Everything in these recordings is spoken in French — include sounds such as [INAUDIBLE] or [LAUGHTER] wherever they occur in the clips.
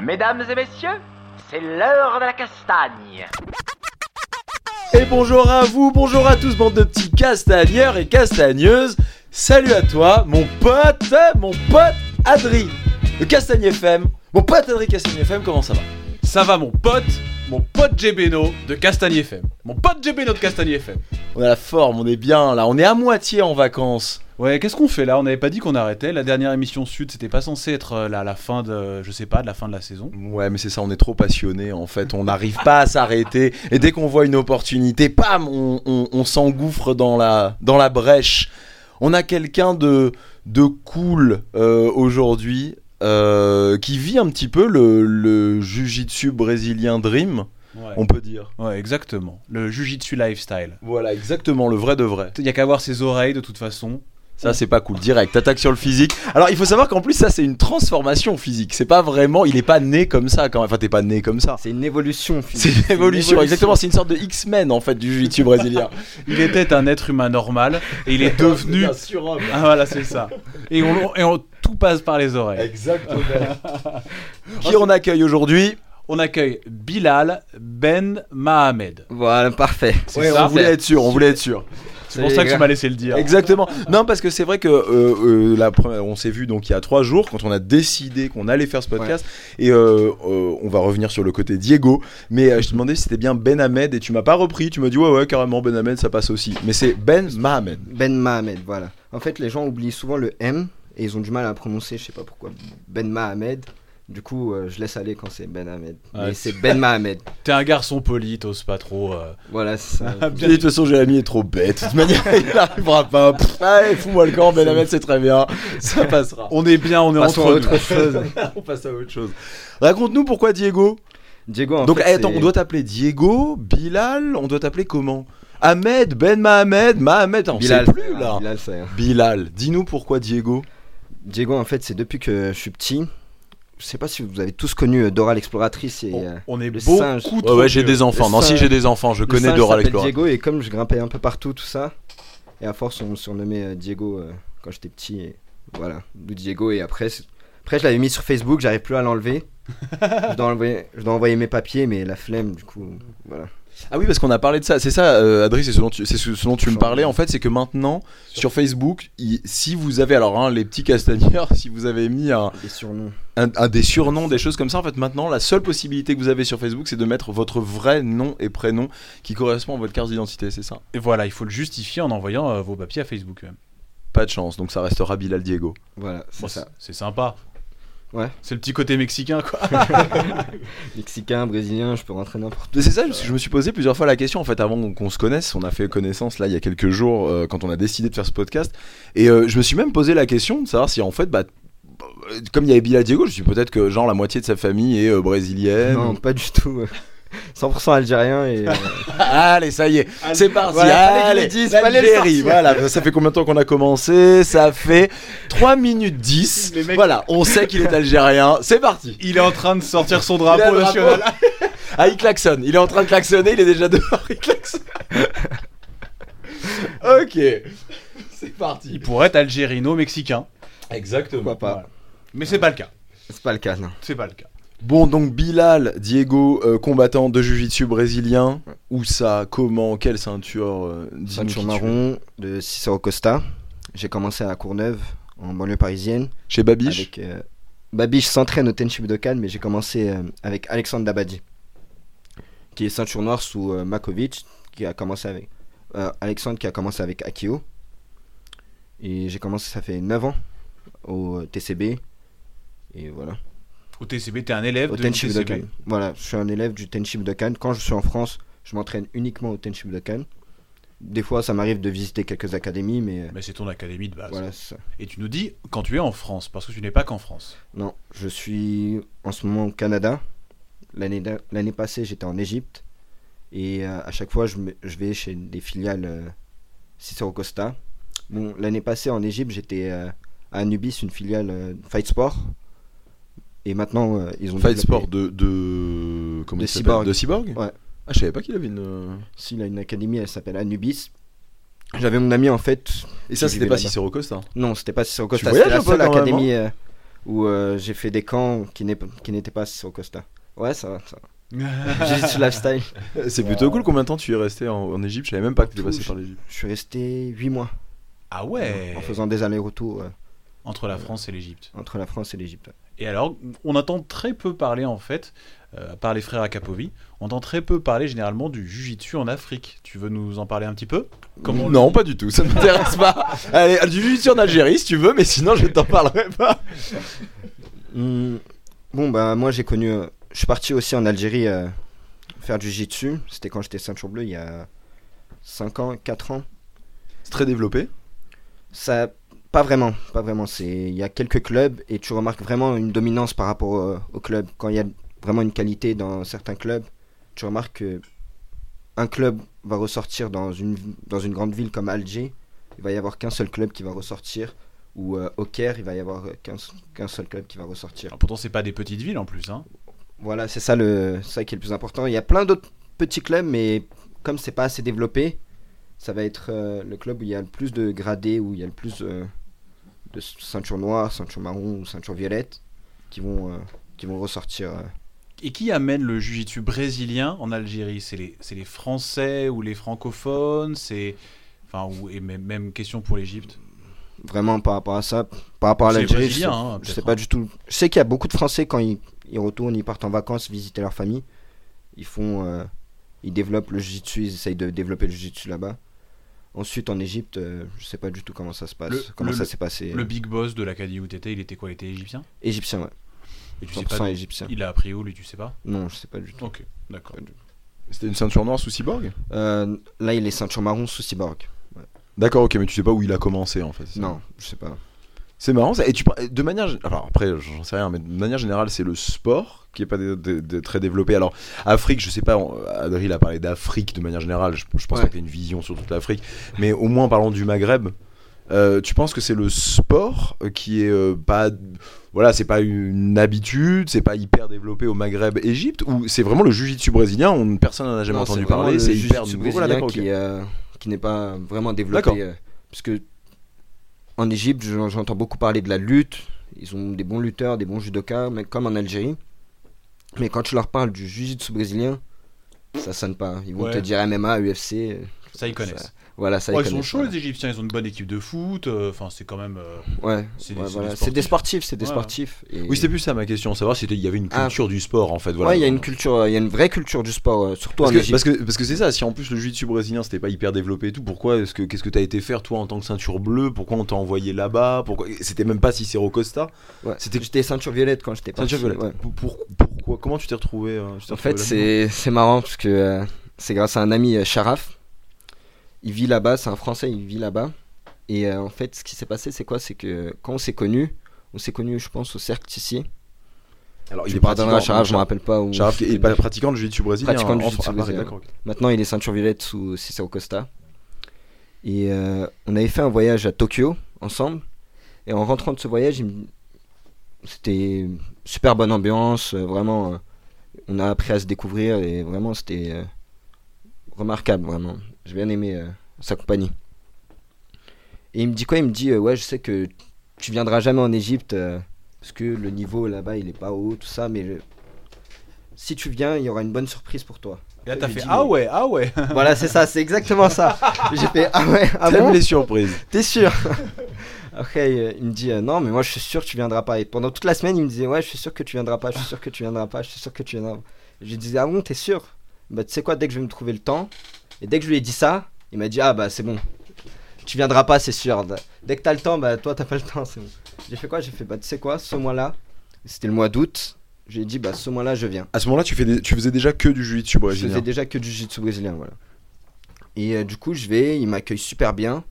Mesdames et messieurs, c'est l'heure de la castagne. Et bonjour à vous, bonjour à tous, bande de petits castagneurs et castagneuses. Salut à toi, mon pote, mon pote Adri de Castagne FM. Mon pote Adri Castagne FM, comment ça va? Ça va mon pote, mon pote Jebeno de Castagne FM. Mon pote Jebeno de Castagne FM. On a la forme, on est bien là, on est à moitié en vacances. Ouais, qu'est-ce qu'on fait là? On n'avait pas dit qu'on arrêtait. La dernière émission Sud, c'était pas censé être euh, la, la fin de, je sais pas, de la fin de la saison. Ouais, mais c'est ça, on est trop passionné en fait, on n'arrive pas à s'arrêter. Et dès qu'on voit une opportunité, pam, on, on- on s'engouffre dans la, dans la brèche. On a quelqu'un de, de cool euh, aujourd'hui euh, qui vit un petit peu le, le jujitsu brésilien Dream, Ouais. on peut dire. Ouais, exactement. Le Jujitsu lifestyle. Voilà, exactement, le vrai de vrai. Il y a qu'à voir ses oreilles de toute façon. Ça, c'est pas cool. Direct, t'attaques sur le physique. Alors, il faut savoir qu'en plus, ça, c'est une transformation physique. C'est pas vraiment. Il est pas né comme ça quand même. Enfin, t'es pas né comme ça. C'est une évolution. C'est une évolution, exactement. C'est une sorte de X-Men en fait du jiu-jitsu brésilien. [LAUGHS] Il était un être humain normal et il est [LAUGHS] devenu. Un surhomme. Ah voilà, c'est ça. Et on, et on- tout passe par les oreilles. Exactement. [LAUGHS] Qui on accueille aujourd'hui? On accueille Bilal Ben Mahamed. Voilà, parfait. C'est Ouais, ça on voulait être sûr. On voulait être sûr. C'est pour ça que tu m'as laissé le dire. Exactement. Non, parce que c'est vrai que euh, euh, la première, on s'est vu donc il y a trois jours quand on a décidé qu'on allait faire ce podcast et euh, euh, on va revenir sur le côté Diego. Mais euh, je te demandais si c'était bien Ben Ahmed et tu m'as pas repris. Tu m'as dit ouais ouais carrément Ben Ahmed ça passe aussi. Mais c'est Ben Mahamed. Ben Mahamed, voilà. En fait, les gens oublient souvent le M et ils ont du mal à prononcer, je sais pas pourquoi. Ben Mahamed. Du coup, euh, je laisse aller quand c'est Ben Ahmed. Ouais, Mais c'est Ben Mahamed. [LAUGHS] T'es un garçon poli, t'oses pas trop. euh. Voilà, c'est ça. [LAUGHS] De toute façon, Jérémy est trop bête. De toute manière, [LAUGHS] il n'arrivera pas. Pff, allez, fous-moi le camp, Ben Ahmed, c'est très bien. Ça passera. On est bien, on est Passons à entre autre nous. chose. On passe à autre chose. Raconte-nous pourquoi Diego. Diego, en Donc, fait, eh, attends, c'est- on doit t'appeler Diego, Bilal, on doit t'appeler comment? Ahmed, Ben Mahamed, Mahamed, on Bilal, sait plus là. Bilal, c'est- Bilal, dis-nous pourquoi Diego. Diego, en fait, c'est depuis que je suis petit. Je sais pas si vous avez tous connu euh, Dora l'exploratrice et. On, euh, on est le beaucoup singe. Ouais, trop ouais, j'ai des enfants. Le Non, si j'ai des enfants, je le connais singe Dora l'exploratrice. Diego et comme je grimpais un peu partout, tout ça. Et à force, on me surnommait euh, Diego euh, quand j'étais petit. Et voilà, Diego. Et après, après je l'avais mis sur Facebook, j'arrive plus à l'enlever. [LAUGHS] je, dois envoyer, je dois envoyer mes papiers, mais la flemme, du coup, voilà. Ah oui, parce qu'on a parlé de ça. C'est ça, euh, Adri, c'est ce dont tu, c'est ce ce dont tu me parlais. En fait, c'est que maintenant, sur Facebook, il- si vous avez, alors hein, les petits castagneurs, [LAUGHS] si vous avez mis un, Les surnoms. un- un des surnoms, des choses comme ça, en fait, maintenant, la seule possibilité que vous avez sur Facebook, c'est de mettre votre vrai nom et prénom qui correspond à votre carte d'identité, c'est ça Et voilà, il faut le justifier en envoyant euh, vos papiers à Facebook. même. Pas de chance, donc ça restera Bilal Diego. Voilà, c'est Bon, ça. c'est c'est sympa. Ouais. C'est le petit côté mexicain, quoi. [LAUGHS] [LAUGHS] Mexicain, brésilien, je peux rentrer n'importe Mais C'est ça, parce que je me suis posé plusieurs fois la question, en fait, avant qu'on se connaisse. On a fait connaissance, là, il y a quelques jours, euh, quand on a décidé de faire ce podcast. Et euh, je me suis même posé la question de savoir si, en fait, bah, comme il y avait Bilal Diego, je me suis dit peut-être que, genre, la moitié de sa famille est euh, brésilienne. Non, pas du tout. Euh. 100% algérien et. euh, [LAUGHS] Allez, ça y est, c'est parti. Voilà, Allez, l'Algérie, voilà, ça fait combien de temps qu'on a commencé Ça fait 3 minutes 10. Les mecs- Voilà, on sait qu'il est algérien. C'est parti. Il est en train de sortir son drapeau le national. [LAUGHS] Ah, il klaxonne. Il est en train de klaxonner, il est déjà dehors, il klaxonne. [LAUGHS] ok. C'est parti. Il pourrait être algérino-mexicain. Exactement. Pourquoi pas Voilà. Mais c'est pas le cas. C'est pas le cas, non. C'est pas le cas. Bon, donc Bilal, Diego, euh, combattant de jiu-jitsu brésilien. Où ça Comment Quelle ceinture euh, Ceinture marron de Cicero Costa. J'ai commencé à Courneuve, en banlieue parisienne. Chez Babiche Avec, euh, Babiche s'entraîne au Tenchi Budokan, mais j'ai commencé avec Alexandre Dabadi, qui est ceinture noire sous Makovic, qui a commencé avec Alexandre qui a commencé avec Akio. Et j'ai commencé, ça fait 9 ans, au TCB. Et voilà. Au TCB, t'es un élève Au de Tenchi TCB. Budokan. Voilà, je suis un élève du Tenchi Budokan. Quand je suis en France, je m'entraîne uniquement au Tenchi Budokan. Des fois, ça m'arrive de visiter quelques académies, mais euh, Mais c'est ton académie de base. voilà, ça. Et tu nous dis quand tu es en France, parce que tu n'es pas qu'en France. Non, je suis en ce moment au Canada. L'année passée, j'étais en Égypte. Et euh, à chaque fois, je, me- je vais chez des filiales euh, Cicero Costa. Bon, l'année passée, en Égypte, j'étais euh, à Anubis, une filiale euh, Fight Sport. Et maintenant, euh, ils ont Fight Sport de. de comment De il Cyborg. De Cyborg Ouais. Ah, je savais pas qu'il avait une. S'il a une académie, elle s'appelle Anubis. J'avais mon ami en fait. Et ça, c'était pas là-bas. Cicero Costa. Non, c'était pas Cicero Costa. C'était la peu seule académie euh, où euh, j'ai fait des camps qui n'étaient pas Cicero Costa. Ouais, ça va. Ça va. [LAUGHS] J'ai sur lifestyle. C'est plutôt cool. Combien de temps tu es resté en, en Égypte? Je savais même pas que tu étais passé par l'Égypte. Je suis resté 8 mois Ah ouais en faisant des allers-retours euh, Entre la France et l'Égypte. entre la France et l'Égypte. Et alors, on entend très peu parler en fait, euh, à part les frères Akapovi, on entend très peu parler généralement du Jiu-Jitsu en Afrique. Tu veux nous en parler un petit peu? Comment Non, pas du tout. Ça m'intéresse pas. [LAUGHS] Allez, du jiu en Algérie si tu veux, mais sinon je t'en parlerai pas. [LAUGHS] Hmm, Bon, bah moi j'ai connu. euh, je suis parti aussi en Algérie euh, faire du jiu-jitsu. C'était quand j'étais ceinture bleue il y a 5 ans, 4 ans. C'est très développé? Ça, pas vraiment, pas vraiment. C'est, il y a quelques clubs et tu remarques vraiment une dominance par rapport euh, au club. Quand il y a vraiment une qualité dans certains clubs, tu remarques que un club va ressortir dans une dans une grande ville comme Alger. Il va y avoir qu'un seul club qui va ressortir. Ou euh, au Caire, il va y avoir qu'un seul club qui va ressortir. Alors, Pourtant, c'est pas des petites villes en plus. Hein. Voilà, c'est ça le c'est ça qui est le plus important. Il y a plein d'autres petits clubs, mais comme c'est pas assez développé, ça va être euh, le club où il y a le plus de gradés, où il y a le plus euh, de ceinture noire, ceinture marron ou ceinture violette qui vont euh, qui vont ressortir. euh. Et qui amène le Jiu-Jitsu brésilien en Algérie? C'est les, les Français ou les francophones? C'est. Enfin, ou, et même, même question pour l'Égypte? Vraiment par rapport à ça, par rapport à l'Algérie, je sais, hein, je sais pas hein. du tout. Je sais qu'il y a beaucoup de Français quand ils, ils retournent, ils partent en vacances visiter leur famille, ils font, euh, ils développent le jiu-jitsu, ils essayent de développer le jiu-jitsu là-bas. Ensuite en Égypte, euh, je sais pas du tout comment ça se passe, Le- comment le- ça s'est passé. Le big boss de l'Acadie où t'étais, il était quoi Il était égyptien? Égyptien, ouais. Et tu sais 100% pas égyptien. Il a appris où, lui, tu sais pas? Non, je sais pas du tout. Ok, d'accord. C'était une ceinture noire sous cyborg? Euh, là, il est ceinture marron sous cyborg. D'accord, ok, mais tu sais pas où il a commencé en fait. Non, je sais pas. C'est marrant ça. Et tu de manière, alors après, j'en sais rien, mais de manière générale, c'est le sport qui est pas très développé. Alors Afrique, je sais pas. Adril a parlé d'Afrique de manière générale. Je, je pense Ouais. pas que t'aies une vision sur toute l'Afrique, mais au moins parlons du Maghreb. euh, tu penses que c'est le sport euh, qui est euh, pas, voilà, c'est pas une habitude, c'est pas hyper développé au Maghreb, Égypte, ou c'est vraiment le jiu-jitsu brésilien, on, personne n'en a jamais Non, entendu parler, le c'est hyper nouveau. Voilà, qui, ok. euh, qui n'est pas vraiment développé. parce que en Égypte, j'en- j'entends beaucoup parler de la lutte. Ils ont des bons lutteurs, des bons judokas, mais comme en Algérie. Mais quand tu leur parles du jiu-jitsu brésilien, ça sonne pas. Ils vont Ouais. te dire MMA, UFC. euh, Ça, ils connaissent. Voilà, ça Ouais, ils ils sont chauds, voilà. les Égyptiens. Ils ont une bonne équipe de foot. euh, Enfin, c'est quand même. euh, Ouais, C'est ouais, des- c'est voilà. des c'est des sportifs. c'est des Ouais. sportifs. et- Oui, c'était plus ça ma question, savoir s'il y avait une Ah. culture du sport en fait. Voilà. Ouais, il y a une culture, il y a une vraie culture du sport, euh, surtout Parce en que, Égypte. parce que parce que c'est ça. Si en plus le jiu-jitsu brésilien c'était pas hyper développé et tout, pourquoi est-ce que qu'est-ce que t'as été faire toi en tant que ceinture bleue? Pourquoi on t'a envoyé là-bas? Pourquoi c'était même pas Cicero Costa? Ouais, c'était- J'étais ceinture violette quand j'étais parti. Ceinture violette. Pour- pourquoi? Comment tu t'es retrouvé euh, t'es En retrouvé fait, c'est c'est marrant parce que c'est grâce à un ami, Sharaf. Il vit là-bas, c'est un Français, il vit là-bas. Et euh, en fait, ce qui s'est passé, c'est quoi? C'est que quand on s'est connus, on s'est connus, je pense, au cercle ici. Alors Je pardonnerai à Sharaf, je me rappelle pas où. Sharaf qui est pas pratiquant de jiu-jitsu brésilien. Pratiquant de hein, en- jiu-jitsu Paris, brésilien. Maintenant, il est ceinture violette sous Cicero Costa. Et euh, on avait fait un voyage à Tokyo ensemble. Et en rentrant de ce voyage, il me- c'était super bonne ambiance. euh, vraiment, on a appris à se découvrir et vraiment, c'était remarquable. Vraiment, j'ai bien aimé euh, sa compagnie. Et il me dit quoi? Il me dit euh, Ouais, je sais que tu viendras jamais en Égypte euh, parce que le niveau là-bas il est pas haut, tout ça, mais je- si tu viens, il y aura une bonne surprise pour toi. Et là, t'as fait dit, Ah ouais, ah ouais. [LAUGHS] voilà, c'est ça, c'est exactement ça. [LAUGHS] J'ai fait ah ouais, ah bon? les surprises. T'es sûr? [LAUGHS] Après, euh, il me dit euh, non, mais moi je suis sûr que tu viendras pas. Et pendant toute la semaine, il me disait ouais, je suis sûr que tu viendras pas, je suis sûr que tu viendras pas, je suis sûr que tu viendras. pas. Je lui disais ah bon, t'es sûr? Bah tu sais quoi, dès que je vais me trouver le temps, et dès que je lui ai dit ça, il m'a dit ah bah c'est bon, tu viendras pas, c'est sûr. Dès que t'as le temps, bah toi t'as pas le temps, c'est bon. J'ai fait quoi? J'ai fait bah tu sais quoi, ce mois-là, c'était le mois d'août. Je lui ai dit bah ce mois-là je viens. À ce moment-là, tu, fais des- tu faisais déjà que du jiu-jitsu Je brésilien. faisais déjà que du jiu-jitsu brésilien, voilà. Et euh, du coup, je vais, il m'accueille super bien.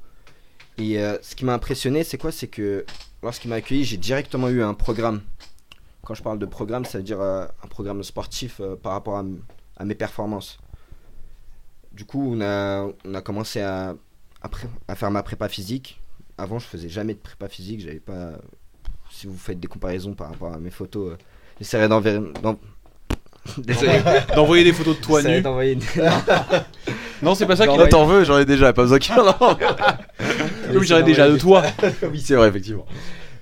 Et euh, ce qui m'a impressionné, c'est quoi? C'est que lorsqu'il m'a accueilli, j'ai directement eu un programme. Quand je parle de programme, ça veut dire euh, un programme sportif par rapport à mes performances. Du coup, on a, on a commencé à, à, pré- à faire ma prépa physique. Avant, je faisais jamais de prépa physique. J'avais pas. Si vous faites des comparaisons par rapport à mes photos, euh, j'essaierai d'enverrer. d'en- [LAUGHS] Désolé. D'envoyer des photos de toi nu. d'envoyer une- [LAUGHS] Non, c'est pas ça qu'il t'en veux, j'en ai déjà, pas besoin qu'il en. [LAUGHS] Oui, j'aurais déjà de toi. Oui, c'est vrai, effectivement.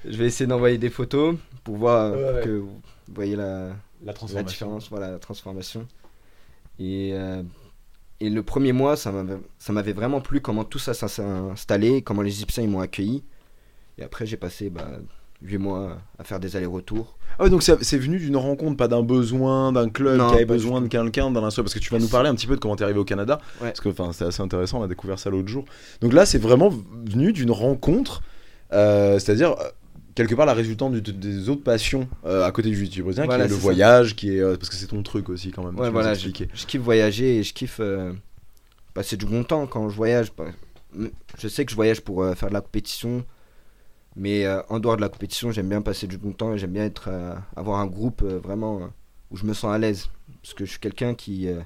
Je vais essayer d'envoyer des photos pour voir euh, Ouais, ouais. que vous voyez la, La la transformation. différence, voilà, la transformation. Et, euh, et le premier mois, ça m'avait vraiment plu comment tout ça, ça s'est installé, comment les Égyptiens ils m'ont accueilli. Et après, j'ai passé bah, 8 mois à faire des allers-retours. Ah ouais, donc c'est venu d'une rencontre, pas d'un besoin, d'un club Non, qui avait besoin de quelqu'un, d'un instrument. Parce que tu vas nous parler un petit peu de comment t'es arrivé au Canada. Ouais. Parce que c'est assez intéressant, on a découvert ça l'autre jour. Donc là, c'est vraiment venu d'une rencontre, euh, c'est-à-dire euh, quelque part la résultante du- des autres passions euh, à côté du jiu-jitsu brésilien, Voilà, qui est le ça. voyage, qui est. euh, parce que c'est ton truc aussi quand même. Ouais, tu voilà, je, je kiffe voyager et je kiffe euh, passer du bon temps quand je voyage. Bah, Je sais que je voyage pour euh, faire de la compétition, mais euh, en dehors de la compétition, j'aime bien passer du bon temps et j'aime bien être, euh, avoir un groupe euh, vraiment euh, où je me sens à l'aise. Parce que je suis quelqu'un qui. euh,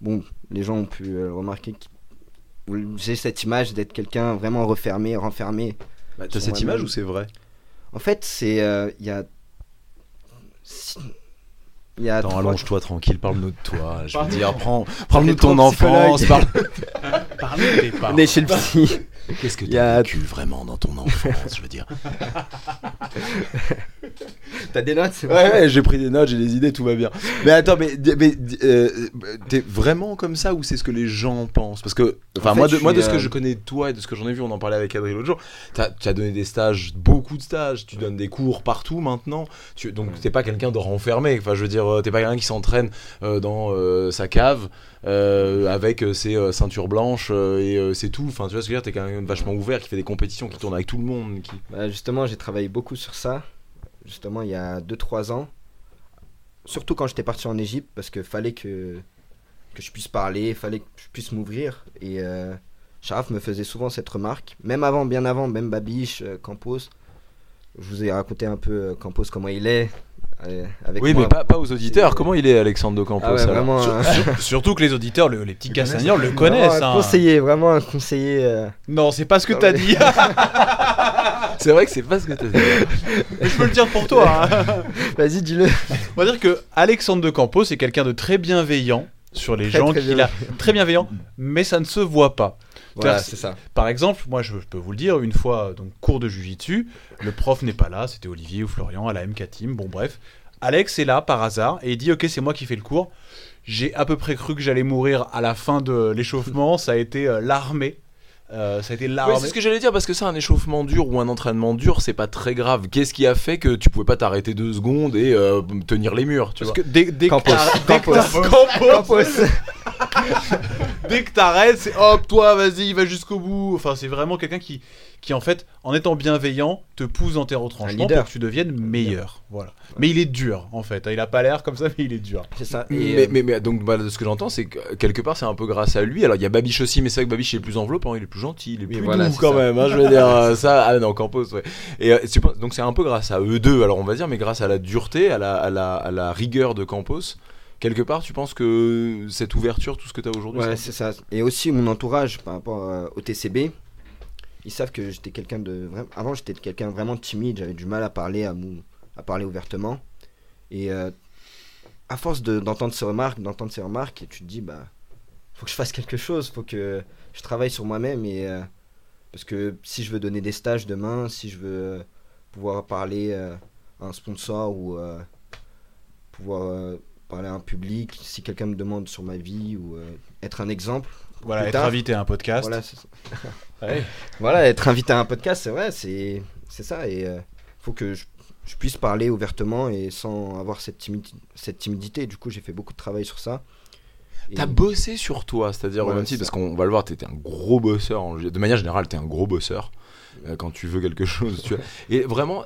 bon, les gens ont pu euh, remarquer que j'ai cette image d'être quelqu'un vraiment refermé, renfermé. Bah, T'as cette image ou c'est vrai? En fait, c'est. euh, Il y a. Il y a. Attends, allonge-toi tranquille, parle-nous de toi. Je veux dire, prends, parle-nous de ton enfance. Parle... Parlez de tes parents. On est chez le psy. Qu'est-ce que Il y t'as a- vécu vraiment dans ton enfance, je veux dire. [LAUGHS] T'as des notes Ouais, ouais, j'ai pris des notes, j'ai des idées, tout va bien. Mais attends, mais, mais euh, t'es vraiment comme ça ou c'est ce que les gens pensent? Parce que, enfin, En fait, moi, de, moi, de ce que euh, je connais de toi et de ce que j'en ai vu, on en parlait avec Adrien l'autre jour, t'as as donné des stages, beaucoup de stages, tu donnes des cours partout maintenant. Tu, donc, t'es pas quelqu'un de renfermé. Enfin, je veux dire, euh, t'es pas quelqu'un qui s'entraîne euh, dans euh, sa cave avec euh, ses euh, ceintures blanches euh, et euh, c'est tout. Enfin, tu vois ce que je veux dire T'es quelqu'un de vachement ouvert qui fait des compétitions, qui tourne avec tout le monde. Bah, justement, j'ai travaillé beaucoup sur ça. Justement, il y a 2-3 ans. Surtout quand j'étais parti en Égypte, parce que fallait que, que je puisse parler, fallait que je puisse m'ouvrir. Et euh, Sharaf me faisait souvent cette remarque. Même avant, bien avant, même Babiche, euh, Campos. Je vous ai raconté un peu euh, Campos, comment il est. avec Oui, moi. mais pas, pas aux auditeurs. Comment il est, Alexandre de Campos Ah ouais, alors vraiment. Sur- surtout que les auditeurs, le- les petits Ils castagneurs le connaissent. un hein. conseiller, vraiment un conseiller. euh, Non, c'est pas ce que t'as dit. [LAUGHS] C'est vrai que c'est pas ce que t'as dit. Mais [LAUGHS] je peux le dire pour toi. hein. [LAUGHS] Vas-y, dis-le. On va dire que Alexandre de Campos est quelqu'un de très bienveillant sur les Très, gens qu'il a. Très bienveillant, mais ça ne se voit pas. Voilà, C'est- c'est ça. Par exemple, moi je peux vous le dire, une fois, donc cours de Jujitsu, le prof n'est pas là, c'était Olivier ou Florian à la MK Team, bon bref. Alex est là par hasard et il dit Ok, c'est moi qui fais le cours. J'ai à peu près cru que j'allais mourir à la fin de l'échauffement, ça a été euh, l'armée. Euh, ça a été Oui, l'armée. c'est ce que j'allais dire parce que ça, un échauffement dur ou un entraînement dur, c'est pas très grave. Qu'est-ce qui a fait que tu pouvais pas t'arrêter deux secondes et euh, tenir les murs, tu Parce vois que dès, dès que Campos. t'arrêtes- dès que Campos. t'arrêtes- Campos. Campos. [LAUGHS] dès que t'arrêtes, c'est hop, toi, vas-y, va jusqu'au bout. Enfin, c'est vraiment quelqu'un qui, qui, en fait, en étant bienveillant, te pousse dans tes retranchements pour que tu deviennes meilleur. Voilà. Mais il est dur, en fait. Il a pas l'air comme ça, mais il est dur. C'est ça. Et, mais, euh, mais, mais donc bah, de ce que j'entends, c'est que quelque part c'est un peu grâce à lui. Alors il y a Babiche aussi, mais c'est vrai que Babiche il est plus enveloppant, il est plus gentil, il est Oui, plus voilà, doux quand ça. même. hein, je veux dire euh, ça. Ah non, Campos, ouais. Et euh, donc c'est un peu grâce à eux deux. Alors on va dire, mais grâce à la dureté, à la, à la, à la rigueur de Campos. Quelque part, tu penses que cette ouverture, tout ce que tu as aujourd'hui, Ouais, c'est- ça. Et aussi mon entourage par rapport euh, au TCB, ils savent que j'étais quelqu'un de. Avant, j'étais quelqu'un vraiment timide. J'avais du mal à parler, à, mou- à parler ouvertement. Et euh, à force de- d'entendre ces remarques, d'entendre ces remarques, tu te dis bah, faut que je fasse quelque chose, faut que je travaille sur moi-même et euh, parce que si je veux donner des stages demain, si je veux euh, pouvoir parler euh, à un sponsor ou pouvoir parler à un public, si quelqu'un me demande sur ma vie ou être un exemple. Voilà, être tard. invité à un podcast. Voilà. Ouais. [LAUGHS] Voilà, être invité à un podcast, c'est vrai, c'est c'est ça. Et faut que je, je puisse parler ouvertement et sans avoir cette, timidi- cette timidité. Du coup, j'ai fait beaucoup de travail sur ça. T'as bossé sur toi, c'est-à-dire Ouais, parce qu'on va le voir, t'étais un gros bosseur. en- De manière générale, t'es un gros bosseur euh, quand tu veux quelque chose. Tu vois. [LAUGHS] Et vraiment,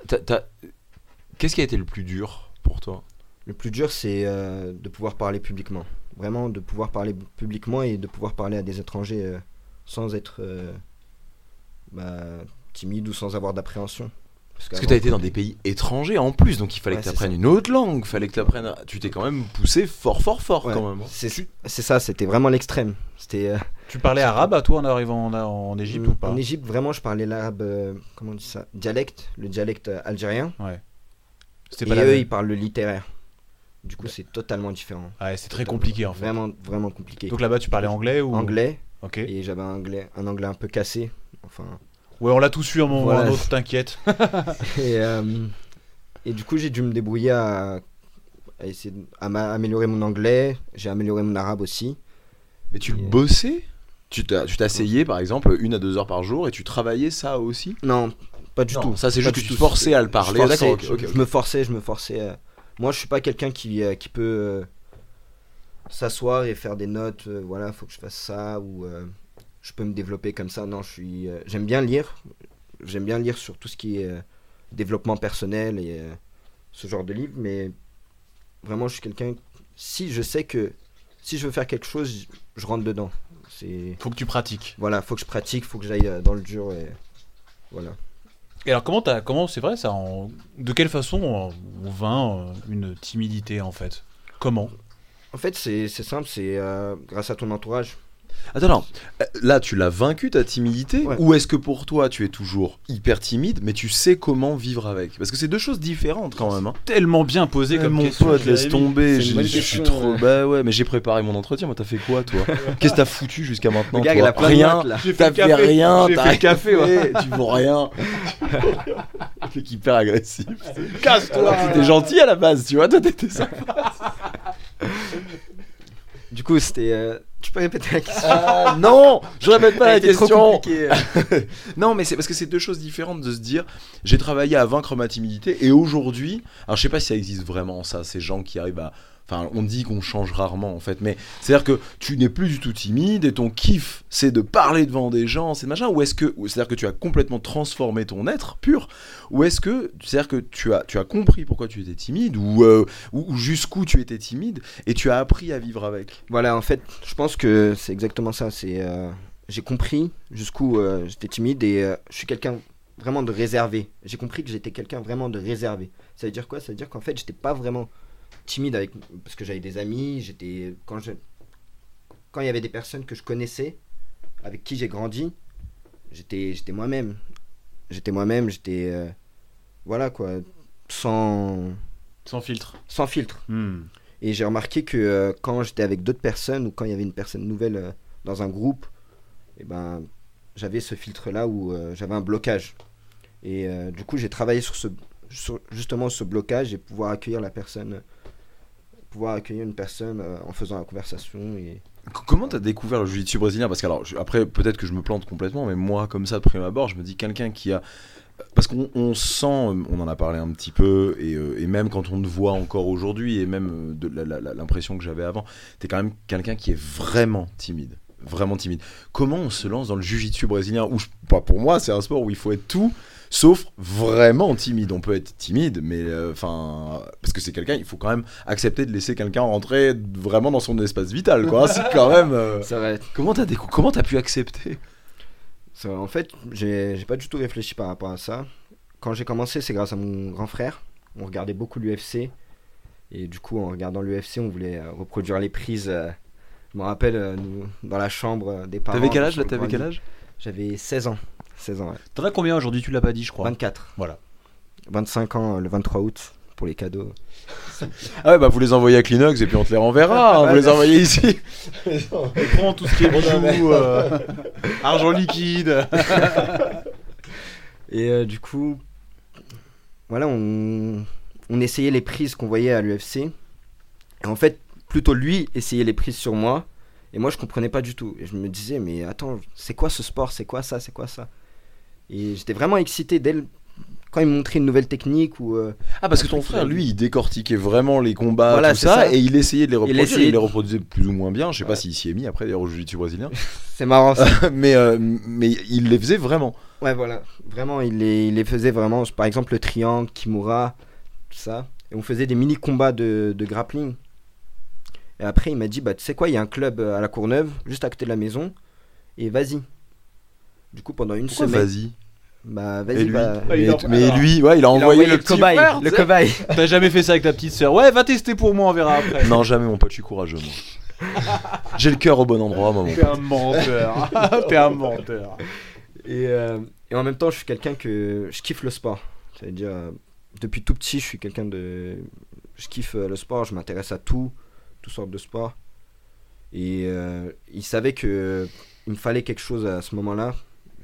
qu'est-ce qui a été le plus dur pour toi? Le plus dur, c'est euh, de pouvoir parler publiquement. Vraiment, de pouvoir parler publiquement et de pouvoir parler à des étrangers euh, sans être bah, timide ou sans avoir d'appréhension. Parce que t'as été dans des pays étrangers en plus, donc il fallait Ouais, que c'est t'apprennes ça. une autre langue, fallait que t'apprennes. à- Tu t'es quand même poussé fort, fort, fort Ouais, quand même. hein. C'est c'est ça, c'était vraiment l'extrême. C'était euh, Tu parlais arabe à toi en arrivant en, en Égypte ou pas En Égypte, vraiment, je parlais l'arabe, euh, comment on dit ça Dialecte, le dialecte euh, algérien. C'était Et pas eux, même. ils parlent le littéraire. Du coup, c'est totalement différent. Ouais, c'est très compliqué en fait. Vraiment, vraiment compliqué. Donc là-bas, tu parlais anglais ou Anglais, Ok. et j'avais un anglais, un anglais un peu cassé. Enfin, Ouais, on l'a tous eu à un moment ou à un autre, t'inquiète. [LAUGHS] et, euh, et du coup, j'ai dû me débrouiller à, à essayer de- à améliorer mon anglais. J'ai amélioré mon arabe aussi. Mais tu Et- bossais? Tu t'as- tu t'asseyais par exemple une à deux heures par jour et tu travaillais ça aussi? Non, pas du Non, tout. ça, c'est juste que tu tout. te forçais à le parler. Je, forçais, D'accord, ok, je- me forçais, je me forçais. euh. Moi, je suis pas quelqu'un qui, euh, qui peut euh, s'asseoir et faire des notes. euh, voilà, faut que je fasse ça ou euh, je peux me développer comme ça. Non, je suis. euh, J'aime bien lire. J'aime bien lire sur tout ce qui est euh, développement personnel et euh, ce genre de livres. Mais vraiment, je suis quelqu'un. Si je sais que si je veux faire quelque chose, je- rentre dedans. C'est Faut que tu pratiques. voilà, faut que je pratique, faut que j'aille dans le dur et voilà. Et alors, comment t'as, comment c'est vrai ça en- De quelle façon on, on vainc une timidité en fait? Comment? En fait, c'est c'est simple, c'est grâce à ton entourage. Attends, non. Euh, Là, tu l'as vaincu ta timidité Ouais. Ou est-ce que pour toi, tu es toujours hyper timide, mais tu sais comment vivre avec? Parce que c'est deux choses différentes quand même. Hein. Tellement bien posé comme mon question. pote, laisse tomber. Je suis trop. ouais. Bah ouais, mais j'ai préparé mon entretien. Moi, t'as fait quoi, toi? Qu'est-ce que t'as foutu jusqu'à maintenant Le gars, toi? il a Rien. T'as fait café. rien. T'as fait café, ouais. Tu vaux rien. [LAUGHS] Mec hyper agressif. Casse-toi que t'étais gentil à la base, tu vois. Toi, t'étais ça. Du coup, c'était. euh, Tu peux répéter la question Ah, non, je répète pas la question. compliquée. [LAUGHS] Non, mais c'est parce que c'est deux choses différentes de se dire j'ai travaillé à vaincre ma timidité et aujourd'hui, alors je sais pas si ça existe vraiment ça, ces gens qui arrivent à. Enfin, on dit qu'on change rarement en fait, mais c'est-à-dire que tu n'es plus du tout timide et ton kiff c'est de parler devant des gens, c'est machin, ou est-ce que, c'est-à-dire que tu as complètement transformé ton être pur, ou est-ce que, c'est-à-dire que tu as, tu as compris pourquoi tu étais timide, ou, euh, ou, jusqu'où tu étais timide et tu as appris à vivre avec? Voilà, en fait, je pense que c'est exactement ça. C'est. euh, J'ai compris jusqu'où euh, j'étais timide et je suis quelqu'un vraiment de réservé. J'ai compris que j'étais quelqu'un vraiment de réservé. Ça veut dire quoi? Ça veut dire qu'en fait, j'étais pas vraiment timide avec parce que j'avais des amis. J'étais quand je quand il y avait des personnes que je connaissais, avec qui j'ai grandi, j'étais j'étais moi-même. J'étais moi-même. J'étais euh, voilà quoi, sans Sans filtre. sans filtre. Hmm. Et j'ai remarqué que euh, quand j'étais avec d'autres personnes ou quand il y avait une personne nouvelle euh, dans un groupe, et ben, j'avais ce filtre-là où euh, j'avais un blocage. Et du coup, j'ai travaillé sur, ce, sur justement ce blocage et pouvoir accueillir la personne, pouvoir accueillir une personne euh, en faisant la conversation. Et... Comment t'as découvert le jiu-jitsu brésilien? Parce que alors, après peut-être que je me plante complètement, mais moi comme ça de prime abord, je me dis quelqu'un qui a parce qu'on on sent, euh, on en a parlé un petit peu, et, euh, même quand on te voit encore aujourd'hui, et même euh, de l'impression que j'avais avant, t'es quand même quelqu'un qui est vraiment timide, vraiment timide. Comment on se lance dans le jiu-jitsu brésilien? Ou je- pas pour moi, c'est un sport où il faut être tout, sauf vraiment timide. On peut être timide, mais euh, enfin, parce que c'est quelqu'un, il faut quand même accepter de laisser quelqu'un rentrer vraiment dans son espace vital, quoi. C'est quand même. euh, [LAUGHS] Ça va Comment t'as comment t'as pu accepter? Ça, en fait, j'ai pas du tout réfléchi par rapport à ça. Quand j'ai commencé, c'est grâce à mon grand frère. On regardait beaucoup l'UFC. Et du coup, en regardant l'UFC, on voulait euh, reproduire les prises. je me rappelle, nous, dans la chambre des parents. T'avais quel âge là T'avais quel âge? J'avais 16 ans. 16 ans, ouais. T'en as combien aujourd'hui Tu l'as pas dit, je crois. 24. Voilà. 25 ans euh, le 23 août pour les cadeaux. Ah ouais, bah vous les envoyez à Kleenex et puis on te les renverra. [LAUGHS] hein, vous les envoyez ici. [LAUGHS] On prend tout ce qui est bijoux, euh, argent liquide. [LAUGHS] Et euh, du coup, voilà, on, on essayait les prises qu'on voyait à l'UFC. Et en fait, plutôt lui essayait les prises sur moi. Et moi, je comprenais pas du tout. Et je me disais, mais attends, c'est quoi ce sport? C'est quoi ça? C'est quoi ça? Et j'étais vraiment excité dès le- quand il me montrait une nouvelle technique ou. euh, Ah parce que ton frère, a lui, il décortiquait vraiment les combats, Voilà, tout ça, ça. et il essayait de les reproduire. Il, essayait- les reproduisait plus ou moins bien. Je sais pas s'il s'y est mis après d'ailleurs au jiu-jitsu brésilien, [LAUGHS] C'est marrant ça. [LAUGHS] mais euh, mais il les faisait vraiment. Ouais, voilà. Vraiment, il les, il les faisait vraiment. Par exemple, le triangle, Kimura, tout ça. Et on faisait des mini-combats de, de grappling. Et après, il m'a dit Bah, tu sais quoi, il y a un club euh, à la Courneuve, juste à côté de la maison. Et vas-y. Du coup, pendant une Pourquoi semaine. vas-y Bah, vas-y, lui bah. Ah, mais, a- mais alors, lui, ouais, il a il a envoyé, le, cobaye. frère, le cobaye. [LAUGHS] T'as jamais fait ça avec ta petite sœur Ouais, va tester pour moi, on verra après. Non, jamais, mon pote, je suis courageux. moi. [LAUGHS] J'ai le cœur au bon endroit, maman. T'es un menteur. [LAUGHS] T'es un menteur. Et, euh, et en même temps, je suis quelqu'un que. Je kiffe le sport. C'est-à-dire, euh, depuis tout petit, je suis quelqu'un de. je kiffe euh, le sport, je m'intéresse à tout, toutes sortes de sports. Et euh, il savait que il me fallait quelque chose à ce moment-là.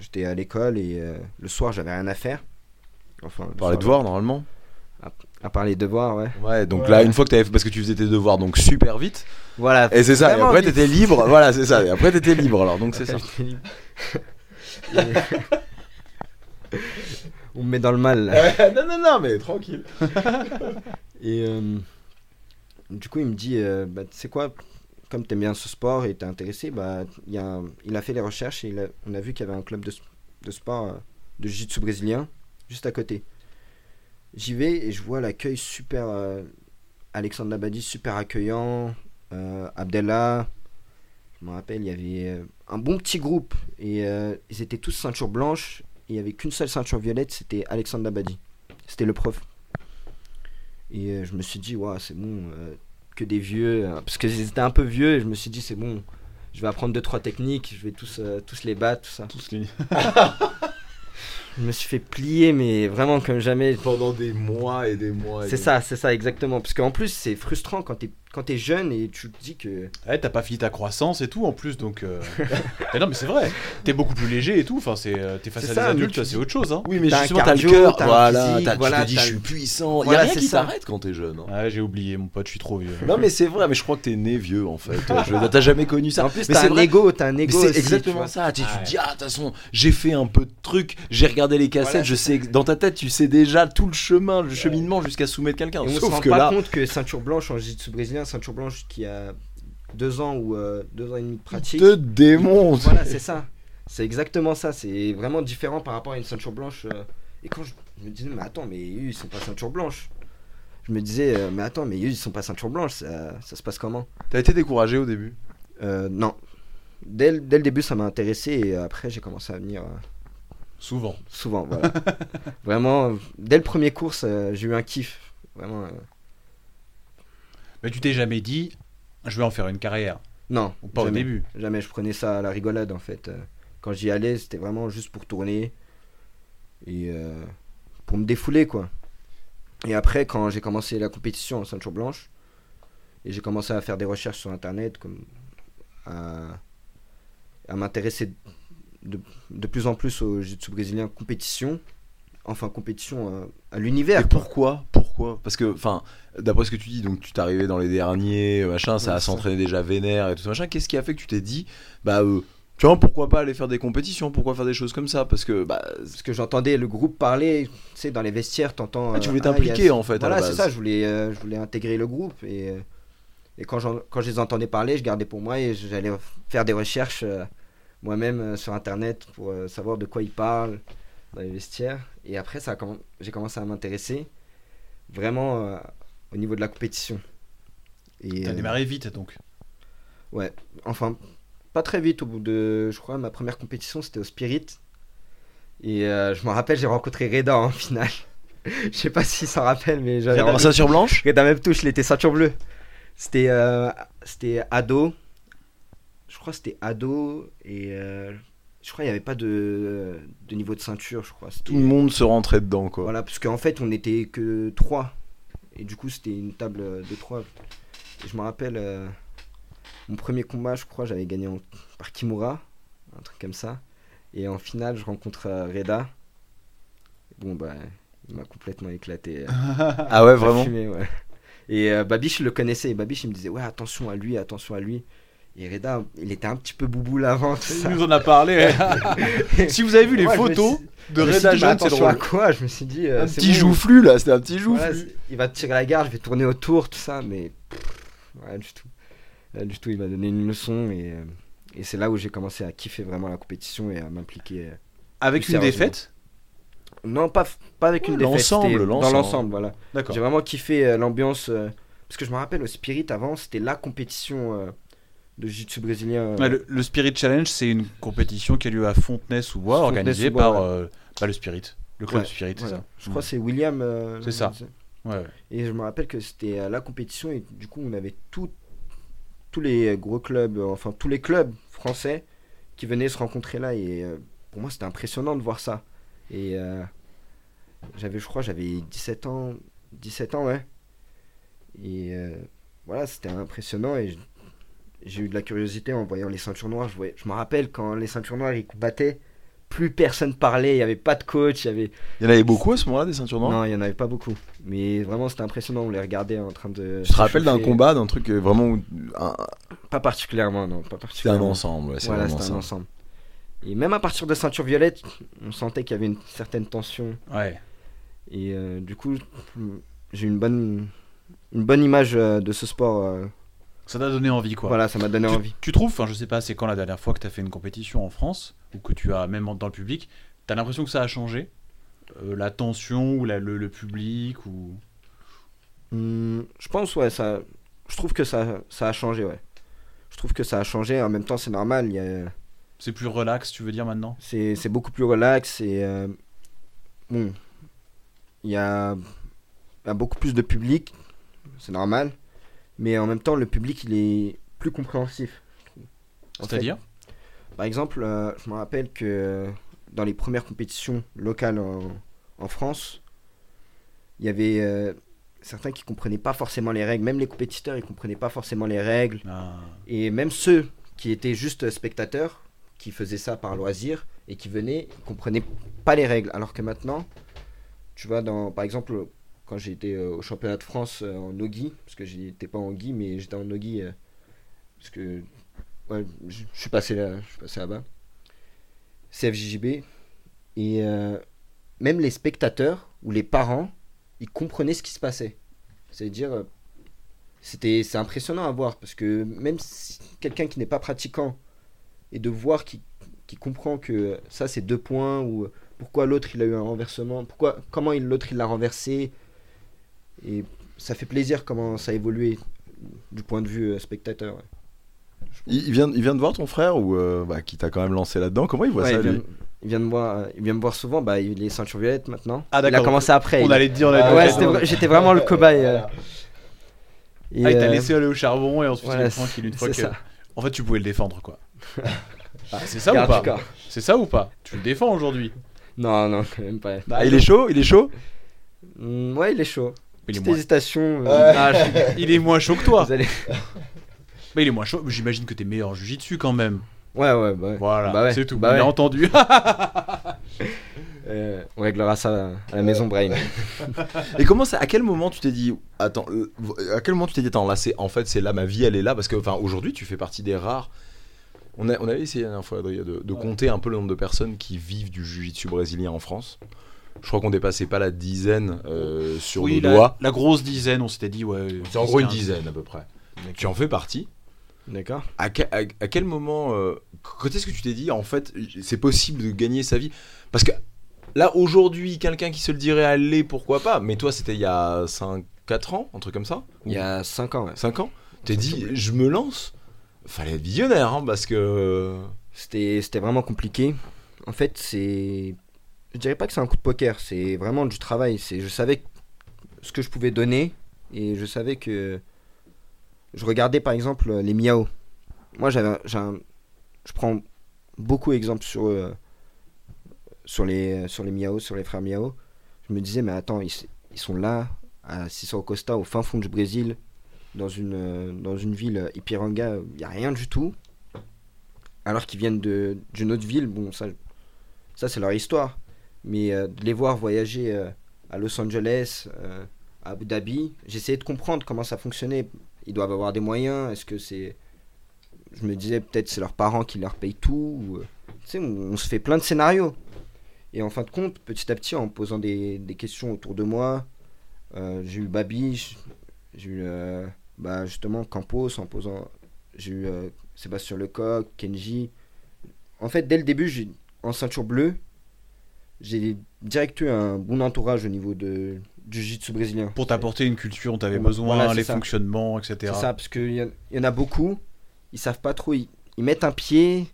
J'étais à l'école et euh, le soir, j'avais rien à faire. Enfin, le Par les devoirs, normalement. À part les devoirs, ouais. Ouais, donc Ouais. là, une fois que t'avais fait, parce que tu faisais tes devoirs donc super vite, Voilà. et c'est ça, et après t'étais libre, voilà, c'est ça, et après t'étais libre alors, donc [LAUGHS] c'est ça. J'étais libre. Et- On me met dans le mal. là. [LAUGHS] non, non, non, mais tranquille. [LAUGHS] Et euh, du coup, il me dit, euh, bah, tu sais quoi, comme t'aimes bien ce sport et t'es intéressé, bah, il, a fait les recherches et on a vu qu'il y avait un club de, sport euh, de jiu-jitsu brésilien juste à côté. J'y vais et je vois l'accueil super. euh, Alexandre Labadie, super accueillant. euh, je me rappelle, il y avait euh, un bon petit groupe et ils étaient tous ceinture blanche. Et il n'y avait qu'une seule ceinture violette, c'était Alexandre Labadie. C'était le prof. Et je me suis dit, ouais, c'est bon, que des vieux. euh, parce qu'ils étaient un peu vieux, et je me suis dit, c'est bon, je vais apprendre deux trois techniques, je vais tous, euh, tous les battre, tout ça. Tous les- [LAUGHS] Je me suis fait plier, mais vraiment comme jamais. Pendant des mois et des mois. C'est ça, c'est ça, exactement. Parce qu'en plus, c'est frustrant quand t'es quand t'es jeune et tu te dis que. Ouais, t'as pas fini ta croissance et tout en plus, donc. euh, [LAUGHS] mais non, mais c'est vrai. T'es beaucoup plus léger et tout. Enfin, c'est, euh, t'es face à ça, des adultes, tu c'est autre chose. Hein. Oui, mais un justement, t'as le cœur, voilà, physique, voilà, tu te dis, je suis puissant. Il Voilà, y a rien qui ça. t'arrête quand t'es jeune. hein. Ouais, j'ai oublié, mon pote, je suis trop vieux. Non, mais c'est vrai, mais je crois que t'es né vieux en fait. [LAUGHS] Je- T'as jamais connu ça. en plus, t'as c'est un vrai- ego, t'as un ego. c'est exactement ça. Tu, Ah te dis, ah, de toute façon, j'ai fait un peu de trucs, j'ai regardé les cassettes, je sais, dans ta tête, tu sais déjà tout le chemin, le cheminement jusqu'à soumettre quelqu'un. Et on se Sauf rend que pas là, compte que ceinture blanche en jiu-jitsu brésilien, ceinture blanche qui a deux ans ou euh, deux ans et demi de pratique. te démonte. Voilà, c'est ça. C'est exactement ça. C'est vraiment différent par rapport à une ceinture blanche. euh. Et quand je, je me disais, mais attends, mais eux, ils sont pas ceinture blanche. Je me disais, euh, mais attends, mais eux, ils sont pas ceinture blanche. Ça, ça se passe comment? T'as été découragé au début? Euh, Non. Dès, le- dès le début, ça m'a intéressé et après, j'ai commencé à venir euh, Souvent. souvent. Voilà. [LAUGHS] Vraiment, euh, dès le premier course, euh, j'ai eu un kiff. Vraiment. Mais tu t'es jamais dit, je vais en faire une carrière. Non. Ou pas au début. Jamais, je prenais ça à la rigolade en fait. Euh, Quand j'y allais, c'était vraiment juste pour tourner et euh, pour me défouler quoi. Et après, quand j'ai commencé la compétition en ceinture blanche, et j'ai commencé à faire des recherches sur internet, comme à, à m'intéresser de, de plus en plus au jiu-jitsu brésilien compétition, enfin compétition euh, à l'univers. Et pourquoi Pourquoi? Parce que, enfin, d'après ce que tu dis, donc tu t'arrivais dans les derniers, machin, ça Ouais, s'entraîner déjà vénère et tout ça, machin. Qu'est-ce qui a fait que tu t'es dit, bah, euh, tu vois, pourquoi pas aller faire des compétitions Pourquoi faire des choses comme ça? Parce que, bah, Parce que j'entendais le groupe parler, tu sais, dans les vestiaires, t'entends. ah, tu euh, voulais ah, a- t'impliquer en fait. Voilà, c'est ça, je voulais, euh, je voulais intégrer le groupe et, euh, et quand, je les entendais parler, je gardais pour moi et j'allais faire des recherches euh, moi-même euh, sur internet pour euh, savoir de quoi ils parlent dans les vestiaires. Et après, ça comm- j'ai commencé à m'intéresser vraiment euh, au niveau de la compétition. Et, T'as euh, démarré vite donc. Ouais, enfin, pas très vite au bout de, je crois, ma première compétition c'était au Spirit. Et euh, je me rappelle, j'ai rencontré Reda en finale. [LAUGHS] Je sais pas s'il s'en rappelle, mais j'avais En rencontré ceinture blanche? Reda même touche, il était ceinture bleue. C'était euh, c'était ado. Je crois que c'était ado et euh, je crois qu'il n'y avait pas de, de niveau de ceinture, je crois. Tout le monde se rentrait dedans, quoi. Voilà, parce qu'en fait, on n'était que trois. Et du coup, c'était une table de trois. Et je me rappelle, euh, mon premier combat, je crois, j'avais gagné en- par Kimura, un truc comme ça. Et en finale, je rencontre euh, Reda. Bon, bah, il m'a complètement éclaté. euh, Ah ouais, vraiment ouais. Et euh, Babiche le connaissait. Et Babiche, il me disait, ouais, attention à lui, attention à lui. Et Reda, il était un petit peu bouboule avant, tout Il nous en a parlé. [LAUGHS] si vous avez vu les Moi, photos suis- de Reda Jeune, c'est attention à drôle. quoi? Je me suis dit, euh, Un petit bon. joufflu là, c'était un petit joufflu. il va tirer la garde, je vais tourner autour, tout ça, mais pff, rien du tout. Rien du tout, il m'a donné une leçon et, euh, et c'est là où j'ai commencé à kiffer vraiment la compétition et à m'impliquer. euh. Avec une défaite? Non, pas, avec une défaite. l'ensemble. Dans l'ensemble, voilà. D'accord. J'ai vraiment kiffé euh, l'ambiance. euh, parce que je me rappelle au Spirit avant, c'était la compétition euh, de jiu-jitsu brésilien. euh, Ouais, le, le Spirit Challenge, c'est une compétition qui a lieu à Fontenay-sous-Bois, organisée par ouais. euh, bah, le Spirit, le club Spirit, c'est voilà. ça. Je crois que c'est William. euh, C'est ça. Et je me rappelle que c'était la compétition et du coup on avait tout- tous les gros clubs, enfin tous les clubs français qui venaient se rencontrer là et pour moi c'était impressionnant de voir ça. Et euh, j'avais, je crois, j'avais 17 ans, 17 ans ouais. Et euh, voilà, c'était impressionnant. Et j'ai eu de la curiosité en voyant les ceintures noires. Je, voyais- je me rappelle quand les ceintures noires ils combattaient, plus personne parlait, il n'y avait pas de coach, il y avait. Il y en avait beaucoup à ce moment-là, des ceintures noires? Non, il n'y en avait pas beaucoup. Mais vraiment, c'était impressionnant. On les regardait en train de. Tu te rappelles d'un combat, d'un truc euh, vraiment. où- un- Pas particulièrement, non. Pas C'était un particulièrement. ensemble, ouais, Voilà, un ensemble. Et même à partir de ceinture violette, on sentait qu'il y avait une certaine tension. Ouais. Et euh, du coup, j'ai une bonne, une bonne image euh, de ce sport. euh. Ça t'a donné envie, quoi. Voilà, ça m'a donné Tu, envie. tu trouves, enfin je sais pas, c'est quand la dernière fois que tu as fait une compétition en France, ou que tu as même dans le public, t'as l'impression que ça a changé? Euh, La tension, ou la- le, le public, ou... Hum, je pense, ouais, ça. Je trouve que ça, ça a changé, ouais. Je trouve que ça a changé. En même temps, c'est normal. Il y a, C'est plus relax, tu veux dire maintenant? C'est, beaucoup plus relax et euh, bon, il y a, il y a beaucoup plus de public, c'est normal. Mais en même temps, le public, il est plus compréhensif. C'est-à-dire? Par exemple, euh, je me rappelle que dans les premières compétitions locales en, en France, il y avait euh, certains qui comprenaient pas forcément les règles. Même les compétiteurs, ils comprenaient pas forcément les règles. Ah, Et même ceux qui étaient juste spectateurs, qui faisaient ça par loisir et qui venaient, ils comprenaient pas les règles. Alors que maintenant, tu vois, dans, par exemple, quand été euh, au championnat de France euh, en nogi, parce que j'étais pas en gui, mais j'étais en nogi, euh, parce que je suis passé là, je suis passé là-bas. CFJJB. Et même les spectateurs ou les parents, ils comprenaient ce qui se passait. C'est-à-dire, c'était c'est impressionnant à voir parce que même quelqu'un qui n'est pas pratiquant et de voir qui, qui comprend que ça c'est deux points ou pourquoi l'autre il a eu un renversement, pourquoi comment l'autre il l'a renversé et ça fait plaisir comment ça a évolué du point de vue euh, spectateur. ouais. Il, il vient, il vient de voir ton frère ou euh, bah, qui t'a quand même lancé là-dedans? Comment il voit Ouais, ça il, vient, lui? de- il vient de voir, euh, il vient me voir souvent. Bah, il est ceinture violette maintenant. Ah, il a commencé après. On il- allait te dire, on Ah, allait te Ouais, j'étais vraiment le cobaye. euh. Et, Ah, il t'a euh, laissé aller au charbon et ensuite voilà, il est tranquille une fois que. ça. En fait, tu pouvais le défendre, quoi. [LAUGHS] Ah, c'est ça ou pas? C'est ça ou pas? Tu le défends aujourd'hui? Non, non, quand même pas. Ah, il est chaud? Il est chaud? Mm, ouais, il est chaud. Petite moins... hésitation. euh, ah, je- [LAUGHS] il est moins chaud que toi. allez- [LAUGHS] Mais il est moins chaud. J'imagine que t'es meilleur en jujitsu quand même. Ouais, ouais, bah ouais. Voilà, Bah ouais, c'est tout. bah on ouais. a entendu. [LAUGHS] Euh, on réglera ça à la maison Brain. Et comment ça À quel moment tu t'es dit Attends, euh, à quel moment tu t'es dit Attends, là, c'est en fait, c'est là ma vie, elle est là parce que, enfin, aujourd'hui, tu fais partie des rares. On, a, on avait essayé la dernière fois, Adrien, de, de compter un peu le nombre de personnes qui vivent du jiu-jitsu brésilien en France. Je crois qu'on dépassait pas la dizaine euh, sur oui, nos la, doigts. la grosse dizaine, on s'était dit, ouais. C'est en gros une 15. dizaine à peu près. Tu en fais partie. D'accord. À, que- à- à quel moment, euh, quand est-ce que tu t'es dit, en fait, c'est possible de gagner sa vie? Parce que là, aujourd'hui, quelqu'un qui se le dirait aller, pourquoi pas Mais toi, c'était il y a 5, 4 ans, un truc comme ça? Il y a 5 ans, ouais. 5 ans? T'es dit, je me lance? Fallait être visionnaire, hein, parce que. C'était c'était vraiment compliqué. En fait, c'est. Je dirais pas que c'est un coup de poker, c'est vraiment du travail. C'est Je savais ce que je pouvais donner et je savais que. Je regardais par exemple les Miao. Moi, j'avais je prends beaucoup d'exemples sur, eux, sur, les, sur les Miao, sur les frères Miao. Je me disais, mais attends, ils, ils sont là, à Cicero Costa, au fin fond du Brésil, dans une, euh, dans une ville, Ipiranga, il n'y a rien du tout alors qu'ils viennent de- d'une autre ville, bon, ça, ça c'est leur histoire. Mais euh, de les voir voyager euh, à Los Angeles, euh, à Abu Dhabi, j'essayais de comprendre comment ça fonctionnait. Ils doivent avoir des moyens, est-ce que c'est. Je me disais peut-être c'est leurs parents qui leur payent tout. ou, Tu sais, on, se fait plein de scénarios. Et en fin de compte, petit à petit, en posant des, questions autour de moi, j'ai eu Babi, j'ai eu bah, justement Campos en posant. J'ai eu Sébastien Lecoq, Kenji. En fait, dès le début, j'ai- en ceinture bleue, j'ai direct eu un bon entourage au niveau de, du jiu-jitsu brésilien. Pour t'apporter une culture dont tu avais Voilà, besoin, les ça. fonctionnements, etc. C'est ça, parce qu'il y, y en a beaucoup, ils savent pas trop. Ils, ils mettent un pied,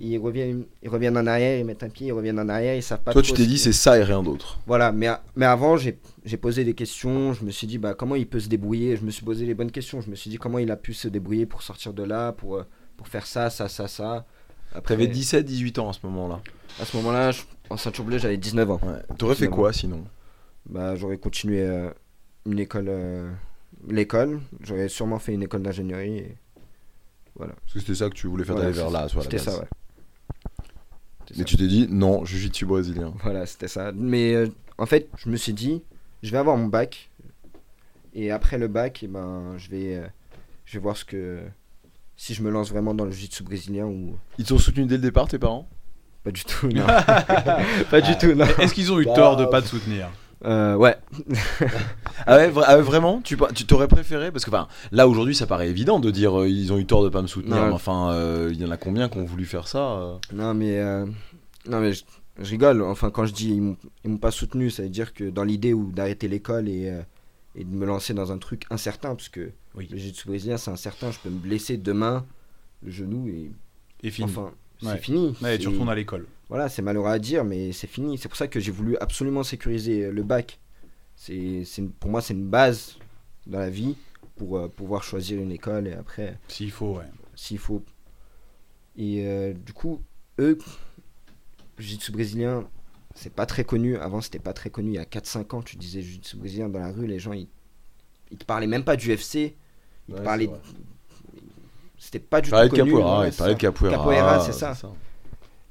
ils reviennent, ils reviennent en arrière, ils mettent un pied, ils reviennent en arrière, ils savent pas Toi, trop. tu t'es dit, c'est ça et rien d'autre. Voilà, mais, mais avant, j'ai j'ai posé des questions. Je me suis dit, bah, comment il peut se débrouiller? Je me suis posé les bonnes questions. Je me suis dit, comment il a pu se débrouiller pour sortir de là, pour, euh, pour faire ça, ça, ça, ça. Après, T'avais 17, 18 ans à ce moment-là. à ce moment-là, je- en ceinture bleue, j'avais 19 ans. Ouais. T'aurais fait quoi sinon Bah, j'aurais continué euh, une école, euh, l'école. J'aurais sûrement fait une école d'ingénierie. et Voilà. Parce que c'était ça que tu voulais faire Voilà, d'aller vers c'est- là, soit à la C'était base. ça, ouais. C'était Mais ça. tu t'es dit, non, jiu-jitsu brésilien. Voilà, c'était ça. Mais euh, en fait, je me suis dit, je vais avoir mon bac. Et après le bac, eh ben, je vais, euh, je vais voir ce que. Si je me lance vraiment dans le jiu-jitsu brésilien ou. Ils t'ont soutenu dès le départ, tes parents? Pas du tout, non. [LAUGHS] pas du tout, non. Est-ce qu'ils ont eu Bah, tort de pas te soutenir Euh, ouais, Ah ouais, vra- ah ouais, vraiment? Tu t'aurais préféré? Parce que enfin, là aujourd'hui, ça paraît évident de dire euh, ils ont eu tort de pas me soutenir. Non. mais enfin, euh, il y en a combien qui ont voulu faire ça euh? Non, mais. euh, non, mais je, je rigole. Enfin, quand je dis ils m'ont- ils m'ont pas soutenu, ça veut dire que dans l'idée où d'arrêter l'école et, euh, et de me lancer dans un truc incertain, parce que Oui. le jiu-jitsu brésilien, c'est incertain. Je peux me blesser demain, le genou, et. Et fini. Enfin, Ouais. c'est fini. Ouais, tu retournes à l'école. Voilà, c'est malheureux à dire, mais c'est fini. C'est pour ça que j'ai voulu absolument sécuriser euh, le bac. C'est, c'est une- pour moi, c'est une base dans la vie pour euh, pouvoir choisir une école et après, S'il faut, ouais. s'il faut. Et euh, du coup, eux, Jiu-Jitsu brésilien, c'est pas très connu. Avant, c'était pas très connu. Il y a 4-5 ans, tu disais Jiu-Jitsu brésilien dans la rue, les gens, ils, ils te parlaient même pas du UFC. Ils te parlaient. C'était pas du tout connu. capoeira, il parlait de capoeira. Capoeira, c'est ça.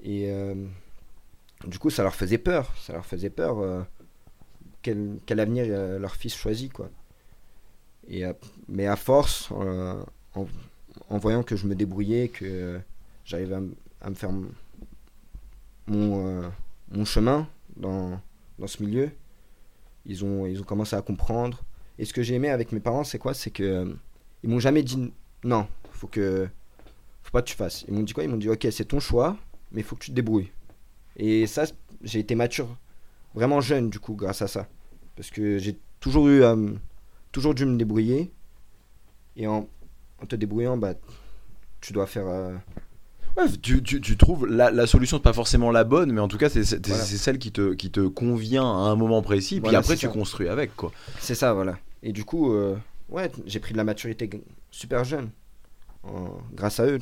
Et euh, du coup, ça leur faisait peur. Ça leur faisait peur. euh, quel, quel avenir euh, leur fils choisit, quoi. Et, mais à force, en, en voyant que je me débrouillais, que j'arrivais à, à me faire mon, mon chemin dans, dans ce milieu, ils ont, ils ont commencé à comprendre. Et ce que j'ai aimé avec mes parents, c'est quoi? C'est que ils m'ont jamais dit non, faut que faut pas que tu fasses. Ils m'ont dit quoi? Ils m'ont dit ok, c'est ton choix, mais il faut que tu te débrouilles. Et ça, j'ai été mature vraiment jeune du coup grâce à ça, parce que j'ai toujours eu euh, toujours dû me débrouiller. Et en, en te débrouillant, bah tu dois faire. euh, Ouais, tu, tu, tu trouves la, la solution, pas forcément la bonne, mais en tout cas, c'est Voilà. celle qui te, qui te convient à un moment précis, puis Voilà, après, c'est tu ça. construis avec, quoi. C'est ça, voilà. Et du coup, euh, ouais, j'ai pris de la maturité super jeune, en- grâce à eux.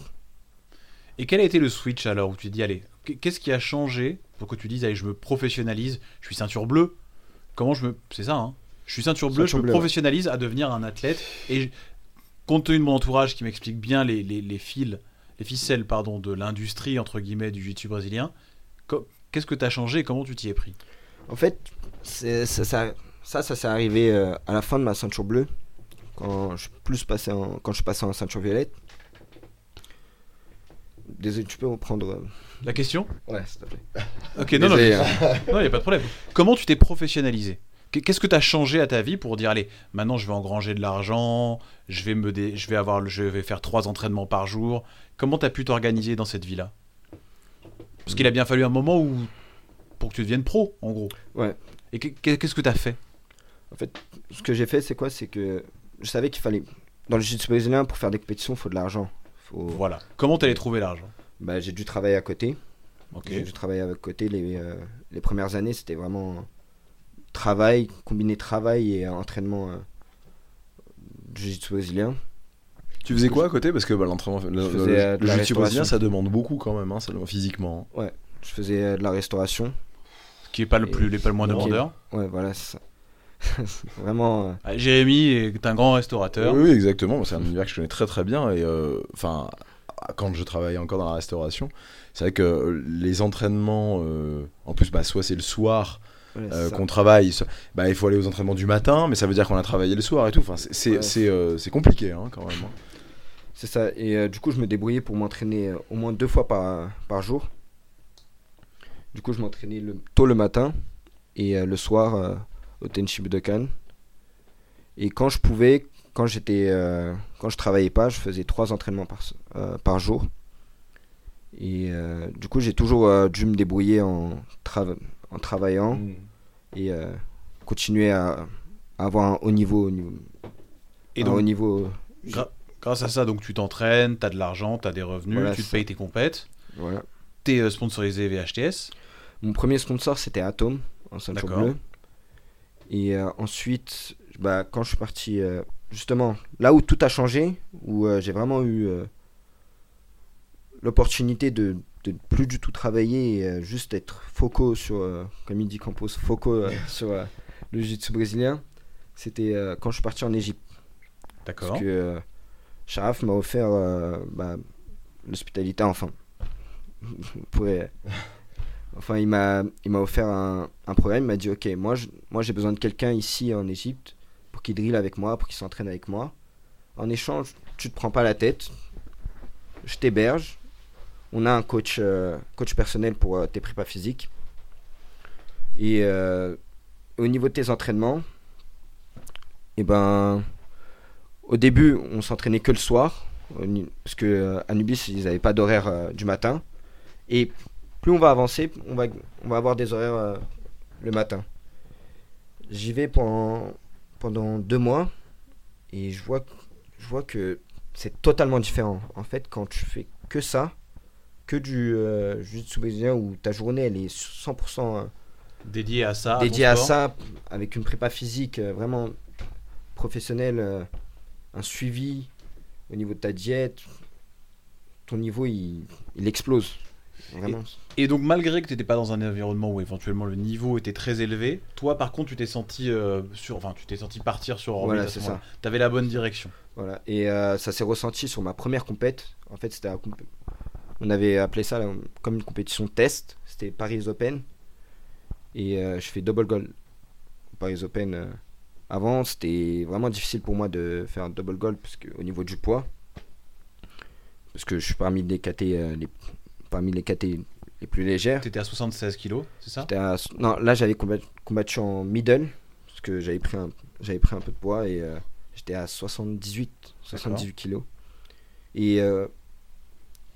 Et quel a été le switch alors où tu dis, allez, qu- qu'est-ce qui a changé pour que tu dises, allez, je me professionnalise, je suis ceinture bleue? Comment je me. C'est ça, hein Je suis ceinture bleue, Ceinture je me ouais. professionnalise à devenir un athlète. Et je- compte tenu de mon entourage qui m'explique bien les, les, les fils, les ficelles pardon, de l'industrie, entre guillemets, du jiu-jitsu brésilien, qu'est-ce que tu as changé et comment tu t'y es pris? En fait, ça, ça, ça, ça s'est arrivé euh, à la fin de ma ceinture bleue, quand je, suis plus passé en, quand je suis passé en ceinture violette. Désolé, tu peux reprendre. euh, La question? Ouais, s'il te plaît. Ok, non, non, Désolé, hein. non, il n'y a pas de problème. Comment tu t'es professionnalisé? Qu- Qu'est-ce que tu as changé à ta vie pour dire, allez, maintenant je vais engranger de l'argent, je vais me dé- je vais avoir, je vais faire trois entraînements par jour? Comment tu as pu t'organiser dans cette vie-là? Parce qu'il a bien fallu un moment où pour que tu deviennes pro, en gros. Ouais. Et que- que- qu'est-ce que tu as fait? En fait, ce que j'ai fait, c'est quoi? C'est que je savais qu'il fallait. Dans le jiu-jitsu brésilien, pour faire des compétitions, il faut de l'argent. Faut... Voilà. Comment tu allais trouver l'argent? Bah, j'ai dû travailler à côté. J'ai dû travailler à côté. Les, euh, les premières années, c'était vraiment travail, combiné travail et entraînement euh, du jiu-jitsu brésilien. Tu faisais quoi à côté? Parce que bah, l'entraînement, le, le- euh, le jiu-jitsu brésilien, ça demande beaucoup quand même, hein, ça demande physiquement. hein. Je faisais euh, de la restauration. Ce qui est pas le Et- plus, les pas le moins demandeur. Ouais, voilà, c'est ça. [LAUGHS] vraiment. euh, Ah, Jérémy est un grand restaurateur. Oui, oui, exactement. C'est un univers que je connais très très bien. Et euh, enfin, quand je travaillais encore dans la restauration, c'est vrai que les entraînements, euh, en plus, bah, soit c'est le soir euh, qu'on travaille, soit- bah, il faut aller aux entraînements du matin, mais ça veut dire qu'on a travaillé le soir et tout. Enfin, c'est c'est Ouais. euh, compliqué hein, quand même. hein. C'est ça. Et euh, du coup, je me débrouillais pour m'entraîner au moins deux fois par, par jour. Du coup, je m'entraînais le, tôt le matin et euh, le soir euh, au Tenchi Budokan. Et quand je pouvais, quand j'étais, euh, quand je travaillais pas, je faisais trois entraînements par, euh, par jour. Et euh, du coup, j'ai toujours euh, dû me débrouiller en, en travaillant et euh, continuer à, à avoir un haut niveau, au niveau, Et donc, haut niveau. gra- grâce à ça, donc tu t'entraînes, tu as de l'argent, tu as des revenus, Voilà, tu te payes tes compètes. Voilà. Tu es sponsorisé VHTS. Mon premier sponsor, c'était Atom, en ceinture bleue. Et euh, ensuite, bah, quand je suis parti, euh, justement, là où tout a changé, où euh, j'ai vraiment eu l'opportunité de, de plus du tout travailler et juste être foco sur, comme il dit Campos, foco [LAUGHS] sur le jiu-jitsu brésilien, c'était quand je suis parti en Égypte. D'accord. Parce que Sharaf m'a offert bah, l'hospitalité, enfin. [LAUGHS] Pourrez- Enfin, il m'a, il m'a offert un, un programme. Il m'a dit Ok, moi, moi j'ai besoin de quelqu'un ici en Égypte pour qu'il drille avec moi, pour qu'il s'entraîne avec moi. En échange, tu te prends pas la tête. Je t'héberge. On a un coach, euh, personnel pour euh, tes prépas physiques. Et euh, au niveau de tes entraînements, et ben, au début, on s'entraînait que le soir, parce que ils n'avaient pas d'horaire du matin. Et plus on va avancer, on va, on va avoir des horaires euh, le matin. J'y vais pendant, pendant deux mois et je vois, je vois que c'est totalement différent. En fait, quand tu fais que ça, que du euh, jiu-jitsu brésilien où ta journée elle est 100% euh, Dédié à ça. dédié ton à ça, avec une prépa physique euh, vraiment professionnelle, un suivi au niveau de ta diète, ton niveau il, il explose. Vraiment. Et donc, malgré que tu n'étais pas dans un environnement où éventuellement le niveau était très élevé, toi, par contre, tu t'es senti euh, sur, enfin, tu t'es senti partir sur orbite. Voilà, c'est moment-là. T'avais la bonne direction. Voilà. Et euh, ça s'est ressenti sur ma première compète. En fait, c'était On avait appelé ça là, comme une compétition test. C'était Paris Open. Et euh, je fais double goal Paris Open. Avant, c'était vraiment difficile pour moi de faire un double goal parce que, au niveau du poids. Parce que je suis parmi les KT, les, parmi les KT les plus légères. Tu étais à 76 kilos, c'est ça? À- Non, là j'avais combattu, combattu en middle parce que j'avais pris un, j'avais pris un peu de poids et euh, j'étais à 78, 78 kilos. Et euh,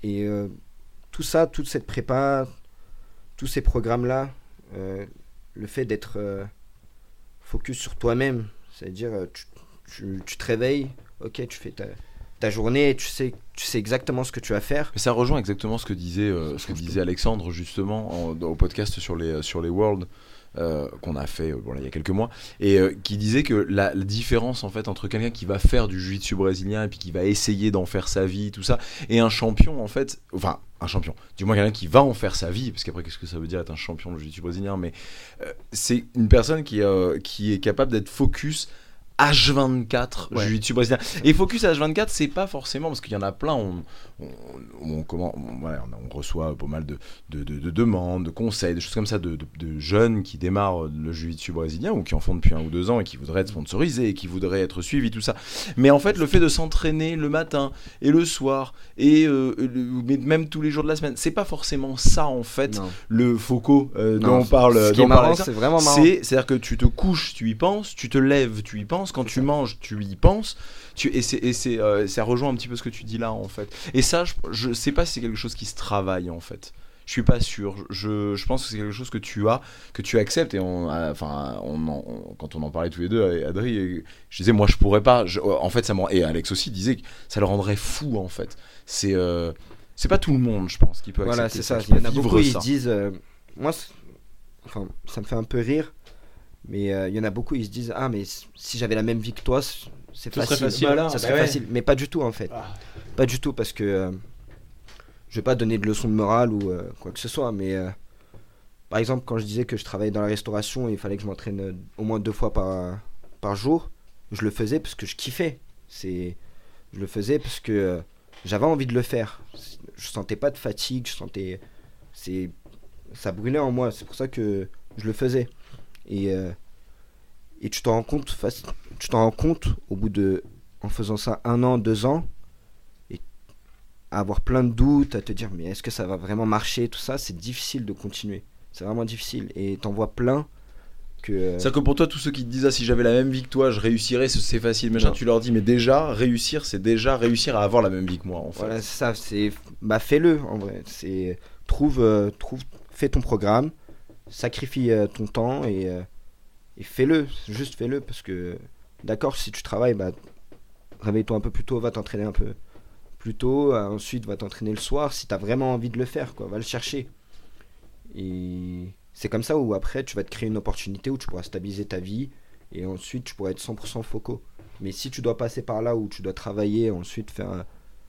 et euh, tout ça, toute cette prépa, tous ces programmes là, le fait d'être focus sur toi-même, c'est-à-dire tu, tu, tu te réveilles, ok, tu fais ta, ta journée, tu sais, tu sais exactement ce que tu vas faire. Mais ça rejoint exactement ce que disait, euh, ce que disait Alexandre justement en- au podcast sur les, sur les Worlds euh, qu'on a fait euh, bon, là, il y a quelques mois et euh, qui disait que la, la différence en fait entre quelqu'un qui va faire du jiu-jitsu brésilien et puis qui va essayer d'en faire sa vie tout ça et un champion en fait enfin un champion du moins quelqu'un qui va en faire sa vie parce qu'après qu'est-ce que ça veut dire être un champion de jiu-jitsu brésilien mais euh, c'est une personne qui, euh, qui est capable d'être focus H24 Ouais. jiu-jitsu brésilien et focus H24 c'est pas forcément parce qu'il y en a plein on, on, on- comment, on, voilà, on- on reçoit pas mal de, de, de- de demandes, de conseils, des choses comme ça de, de- de jeunes qui démarrent le jiu-jitsu brésilien ou qui en font depuis un ou deux ans et qui voudraient être sponsorisés et qui voudraient être suivis, tout ça. Mais en fait, le fait de s'entraîner le matin et le soir et euh, le- même tous les jours de la semaine, c'est pas forcément ça en fait Non. le Foucault euh, Non, dont on parle. C'est vraiment marrant. C'est, c'est-à-dire que tu te couches, tu y penses, tu te lèves, tu y penses, quand tu manges, tu y penses, tu, et, c'est, euh, ça rejoint un petit peu ce que tu dis là en fait. Et ça, je, je sais pas si c'est quelque chose qui se travaille en fait. Je suis pas sûr. Je, je pense que c'est quelque chose que tu as, que tu acceptes. Et on, euh, enfin, on, en- on- quand on en parlait tous les deux, Adri, je disais, moi, je pourrais pas. Je- en fait, ça et Alex aussi disait que ça le rendrait fou en fait. C'est, euh, c'est pas tout le monde, je pense, qui peut Voilà, accepter c'est ça. qui Il y en a beaucoup, se disent. euh, moi, enfin, ça me fait un peu rire. Mais euh, il y en a beaucoup, ils se disent Ah, mais si j'avais la même vie que toi, c'est facile. ça bah ouais. facile. Mais pas du tout, en fait. Ah. Pas du tout, parce que. euh, je vais pas donner de leçons de morale ou euh, quoi que ce soit, mais. euh, par exemple, quand je disais que je travaillais dans la restauration et il fallait que je m'entraîne euh, au moins deux fois par, par jour, je le faisais parce que je kiffais. C'est, je le faisais parce que j'avais envie de le faire. Je sentais pas de fatigue, je sentais, c'est, ça brûlait en moi. C'est pour ça que je le faisais. Et et tu t'en rends compte, tu t'en rends compte au bout de, en faisant ça un an, deux ans, et à avoir plein de doutes, à te dire mais est-ce que ça va vraiment marcher, tout ça, c'est difficile de continuer. C'est vraiment difficile. Et t'en vois plein que. euh, C'est-à-dire que pour toi, tous ceux qui te disent ah, si j'avais la même vie que toi, je réussirais, c'est- facile, machin, tu leur dis mais déjà, réussir, c'est déjà réussir à avoir la même vie que moi en fait. Voilà, ça, c'est bah fais-le en vrai, c'est trouve euh, trouve fais ton programme, sacrifie euh, ton temps et euh, et fais-le, juste fais-le parce que d'accord, si tu travailles bah réveille-toi un peu plus tôt, va t'entraîner un peu plus tôt, euh, ensuite va t'entraîner le soir si t'as vraiment envie de le faire quoi, va le chercher. Et c'est comme ça où après tu vas te créer une opportunité où tu pourras stabiliser ta vie et ensuite tu pourras être 100% foco. Mais si tu dois passer par là où tu dois travailler, ensuite faire,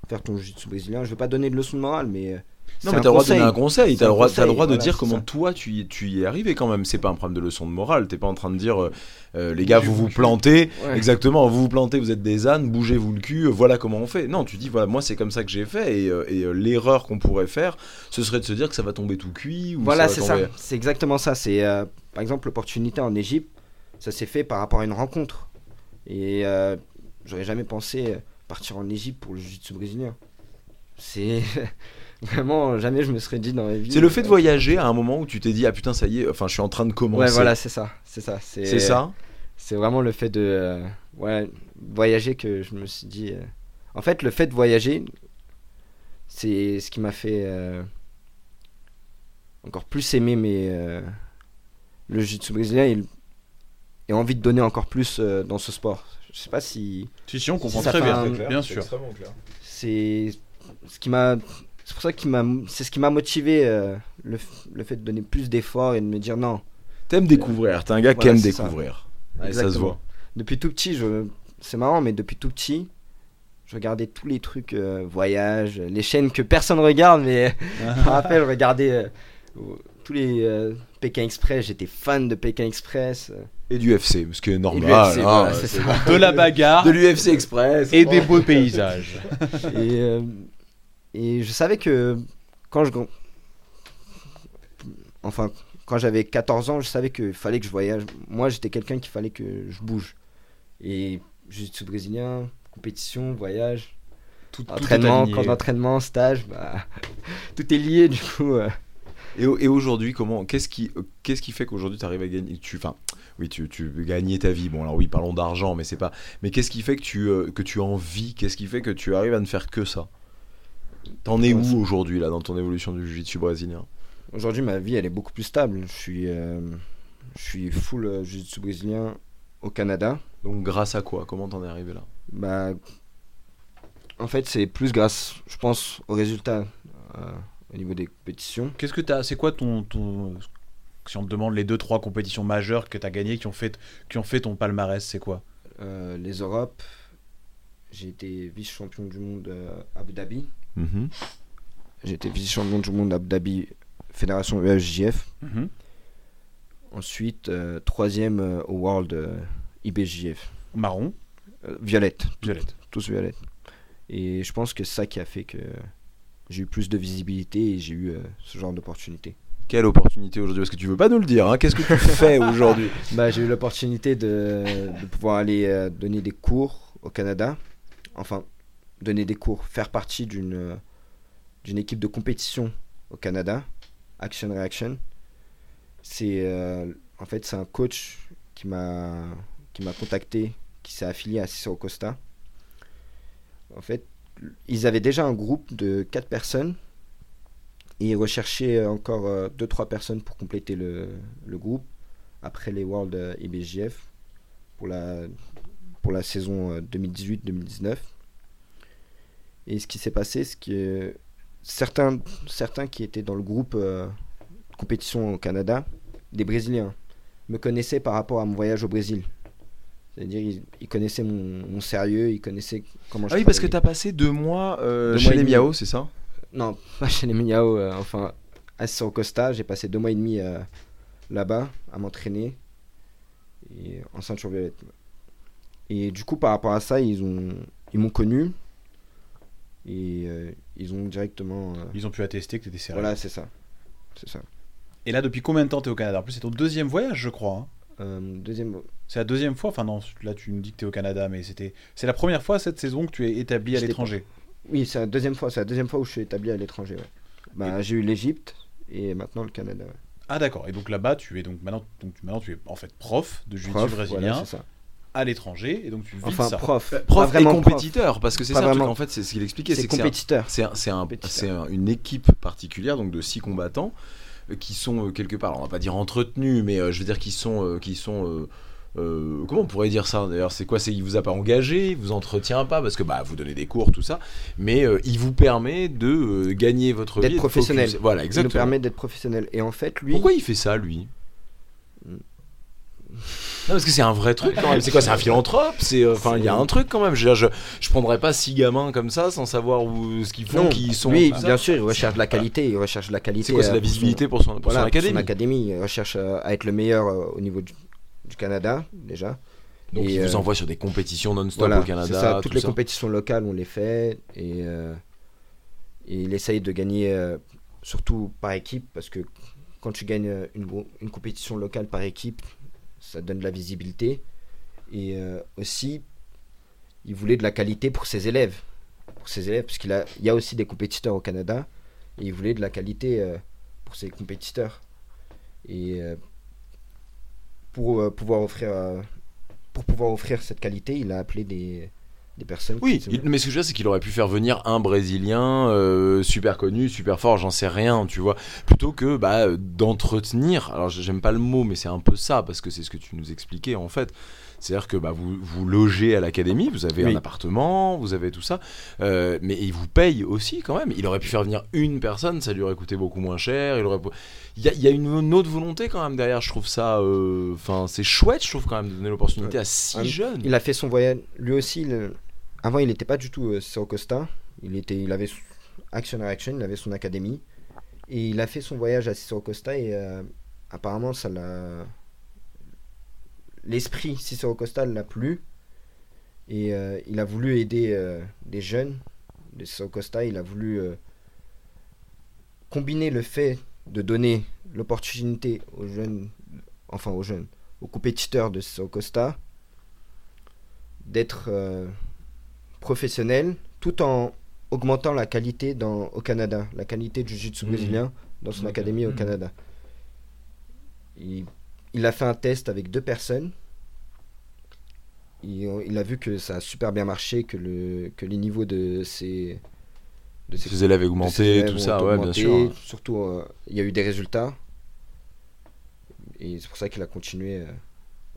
faire ton jiu-jitsu brésilien, je vais pas donner de leçon de morale, mais euh, Non, c'est mais un t'as le droit de donner conseil. un conseil, t'as le droit, t'as le conseil, droit de voilà, dire comment ça. toi tu y, tu y es arrivé quand même. C'est pas un problème de leçon de morale, t'es pas en train de dire euh, les gars, vous vous plantez, Ouais. exactement, vous vous plantez, vous êtes des ânes, bougez-vous le cul, voilà comment on fait. Non, tu dis voilà, moi c'est comme ça que j'ai fait et, euh, et, euh, l'erreur qu'on pourrait faire, ce serait de se dire que ça va tomber tout cuit. Ou Voilà, c'est ça. tomber- C'est exactement ça. C'est euh, par exemple l'opportunité en Égypte, ça s'est fait par rapport à une rencontre. Et euh, j'aurais jamais pensé partir en Égypte pour le jiu-jitsu brésilien. C'est [LAUGHS] vraiment jamais je me serais dit dans ma vie. C'est le fait de euh, voyager à un moment où tu t'es dit ah putain ça y est, enfin je suis en train de commencer. Ouais, voilà, c'est ça, c'est ça. C'est ça. C'est vraiment le fait de euh, ouais, voyager que je me suis dit. euh, En fait, le fait de voyager, c'est ce qui m'a fait euh, encore plus aimer mes, euh, le jiu-jitsu brésilien et, et envie de donner encore plus euh, dans ce sport. Je sais pas si Si, si, on comprend très bien, un- bien sûr. c'est ce qui m'a c'est pour ça qui m'a c'est ce qui m'a motivé euh, le, le fait de donner plus d'efforts et de me dire non T'aimes découvrir, t'es un gars qui aime c'est ça. découvrir. Ouais, ça se voit. depuis tout petit je c'est marrant mais depuis tout petit je regardais tous les trucs euh, voyages les chaînes que personne regarde mais [LAUGHS] je me rappelle je regardais euh, tous les euh, Pékin Express j'étais fan de Pékin Express Et du UFC, ce qui est et normal. UFC, hein, voilà. De la bagarre de l'UFC Express. et des beaux paysages. et, euh, et je savais que quand je enfin quand j'avais 14 ans je savais qu'il fallait que je voyage moi j'étais quelqu'un qu'il fallait que je bouge et jiu-jitsu brésilien compétition voyage Tout, tout entraînement aligné. camp d'entraînement stage bah, [LAUGHS] tout est lié du coup euh. Et, et aujourd'hui, comment Qu'est-ce qui, euh, qu'est-ce qui fait qu'aujourd'hui tu arrives à gagner Tu, enfin, oui, tu, tu gagner ta vie. Bon, alors oui, parlons d'argent, mais c'est pas. Mais qu'est-ce qui fait que tu, euh, que tu en vis Qu'est-ce qui fait que tu arrives à ne faire que ça? T'en es où aujourd'hui là dans ton évolution du jiu-jitsu brésilien? Aujourd'hui ma vie elle est beaucoup plus stable. Je suis euh, je suis full euh, jiu-jitsu brésilien au Canada. Donc grâce à quoi? Comment t'en es arrivé là? Bah, en fait, c'est plus grâce, je pense, aux résultats euh, au niveau des compétitions. Qu'est-ce que t'as C'est quoi ton, ton si on te demande les deux trois compétitions majeures que t'as gagnées qui ont fait qui ont fait ton palmarès, c'est quoi? Euh, les Europes, j'ai été vice-champion du monde à Abu Dhabi. Mhm. Été vice-champion du monde à Abu Dhabi, fédération E USJF. Mhm. Ensuite, euh, troisième euh, au World euh, IBJF. Marron, Euh, violette, violette. tous violette. Et je pense que c'est ça qui a fait que j'ai eu plus de visibilité et j'ai eu euh, ce genre d'opportunité. Quelle opportunité aujourd'hui Parce que tu veux pas nous le dire. hein Qu'est-ce que tu [LAUGHS] fais aujourd'hui? Bah, j'ai eu l'opportunité de, de pouvoir aller euh, donner des cours au Canada. Enfin, donner des cours, faire partie d'une euh, d'une équipe de compétition au Canada, Action Reaction. C'est euh, en fait c'est un coach qui m'a qui m'a contacté, qui s'est affilié à Cicero Costa. En fait, ils avaient déjà un groupe de 4 personnes et ils recherchaient encore 2-3 personnes pour compléter le, le groupe après les World euh, IBJF pour la, pour la saison euh, 2018-2019. Et ce qui s'est passé, c'est que certains, certains qui étaient dans le groupe euh, de compétition au Canada, des Brésiliens, me connaissaient par rapport à mon voyage au Brésil. C'est-à-dire, ils, ils connaissaient mon, mon sérieux, ils connaissaient comment je Ah oui, parce que travaillais. t'as passé deux mois euh, Deux chez mois les. Miao, c'est ça? Non, [LAUGHS] pas chez les Miao, euh, enfin, à Cerro Costa, j'ai passé deux mois et demi euh, là-bas à m'entraîner en ceinture violette. Et du coup, par rapport à ça, ils ont ils m'ont connu et euh, ils ont directement. euh, Ils ont pu attester que t'étais sérieux. voilà, c'est ça. C'est ça. Et là, depuis combien de temps t'es au Canada? En plus, c'est ton deuxième voyage, je crois. hein. Euh, deuxième. C'est la deuxième fois. Enfin non, là tu me dis que t'es au Canada, mais c'était c'est la première fois cette saison que tu es établi à l'étranger. Oui, c'est la deuxième fois. C'est la deuxième fois où je suis établi à l'étranger. ouais. Bah, j'ai eu l'Égypte et maintenant le Canada. ouais. Ah d'accord. Et donc là-bas, tu es donc maintenant donc maintenant tu es en fait prof de jiu-jitsu brésilien voilà, c'est ça. À l'étranger et donc tu vis Enfin, ça. prof. Prof Pas et prof. compétiteur, parce que c'est ça en fait, c'est ce qu'il expliquait. C'est compétiteur. C'est un- c'est un- une équipe particulière, donc de six combattants, euh, qui sont euh, quelque part, alors on va pas dire entretenus, mais euh, je veux dire qui sont, euh, qui sont euh, euh, comment on pourrait dire ça? D'ailleurs C'est quoi? C'est il vous a pas engagé, il vous entretient pas parce que bah vous donnez des cours tout ça, mais euh, il vous permet de euh, gagner votre D'être vie, de professionnel. focus. Voilà, Il nous exactement. permet d'être professionnel. Et en fait, lui. Pourquoi il fait ça lui? Non, parce que c'est un vrai truc quand même. C'est quoi C'est un philanthrope? C'est euh, enfin, il y a un truc quand même. Je, je, je prendrais pas six gamins comme ça sans savoir où ce qu'ils font, qui sont. lui, tout ça. bien sûr, il recherche de la qualité. Il recherche de la qualité. C'est quoi C'est euh, la son- visibilité pour son, pour voilà, son pour académie? académie. Il recherche euh, à être le meilleur euh, au niveau du, du Canada, déjà. Donc Et, il vous euh, envoie sur des compétitions non-stop Voilà, au Canada. ça. tout Toutes les ça. compétitions locales, on les fait. Et, euh, et il essaye de gagner, euh, surtout par équipe, parce que quand tu gagnes euh, une, une compétition locale par équipe, ça donne de la visibilité. Et euh, aussi, il voulait de la qualité pour ses élèves. Pour ses élèves, parce qu'il a, il y a aussi des compétiteurs au Canada. Et il voulait de la qualité euh, pour ses compétiteurs. Et euh, pour pouvoir offrir pour pouvoir offrir cette qualité, il a appelé des, des personnes. Oui, qui- mais ce que je veux dire, c'est qu'il aurait pu faire venir un Brésilien euh, super connu, super fort, j'en sais rien, tu vois, plutôt que bah, d'entretenir. Alors j'aime pas le mot, mais c'est un peu ça parce que c'est ce que tu nous expliquais en fait. C'est-à-dire que bah, vous, vous logez à l'académie, vous avez Oui. un appartement, vous avez tout ça, euh, mais il vous paye aussi quand même. Il aurait pu faire venir une personne, ça lui aurait coûté beaucoup moins cher. Il aurait il y, a, il y a une, une autre volonté quand même derrière. Je trouve ça, euh, enfin, c'est chouette, je trouve quand même de donner l'opportunité à si Un- jeunes. Il a fait son voyage. Lui aussi, le- avant, il n'était pas du tout euh, Ciro Costa. Il, était, il avait Action Action, il avait son académie. Et il a fait son voyage à Cicero Costa et euh, apparemment, ça l'a. L'esprit Cicero Costa l'a plu. Et euh, il a voulu aider des jeunes de Cicero Costa. Il a voulu combiner le fait de donner l'opportunité aux jeunes, enfin aux jeunes, aux compétiteurs de Cicero Costa d'être professionnel tout en augmentant la qualité dans, au Canada, la qualité du jiu-jitsu Mhm. brésilien dans son Ok. académie au Mhm. Canada. Il, il a fait un test avec deux personnes. Il, il a vu que ça a super bien marché, que, le, que les niveaux de ses, de ses Ses élèves tout ça, ouais, bien sûr. Surtout, euh, il y a eu des résultats. Et c'est pour ça qu'il a continué. euh,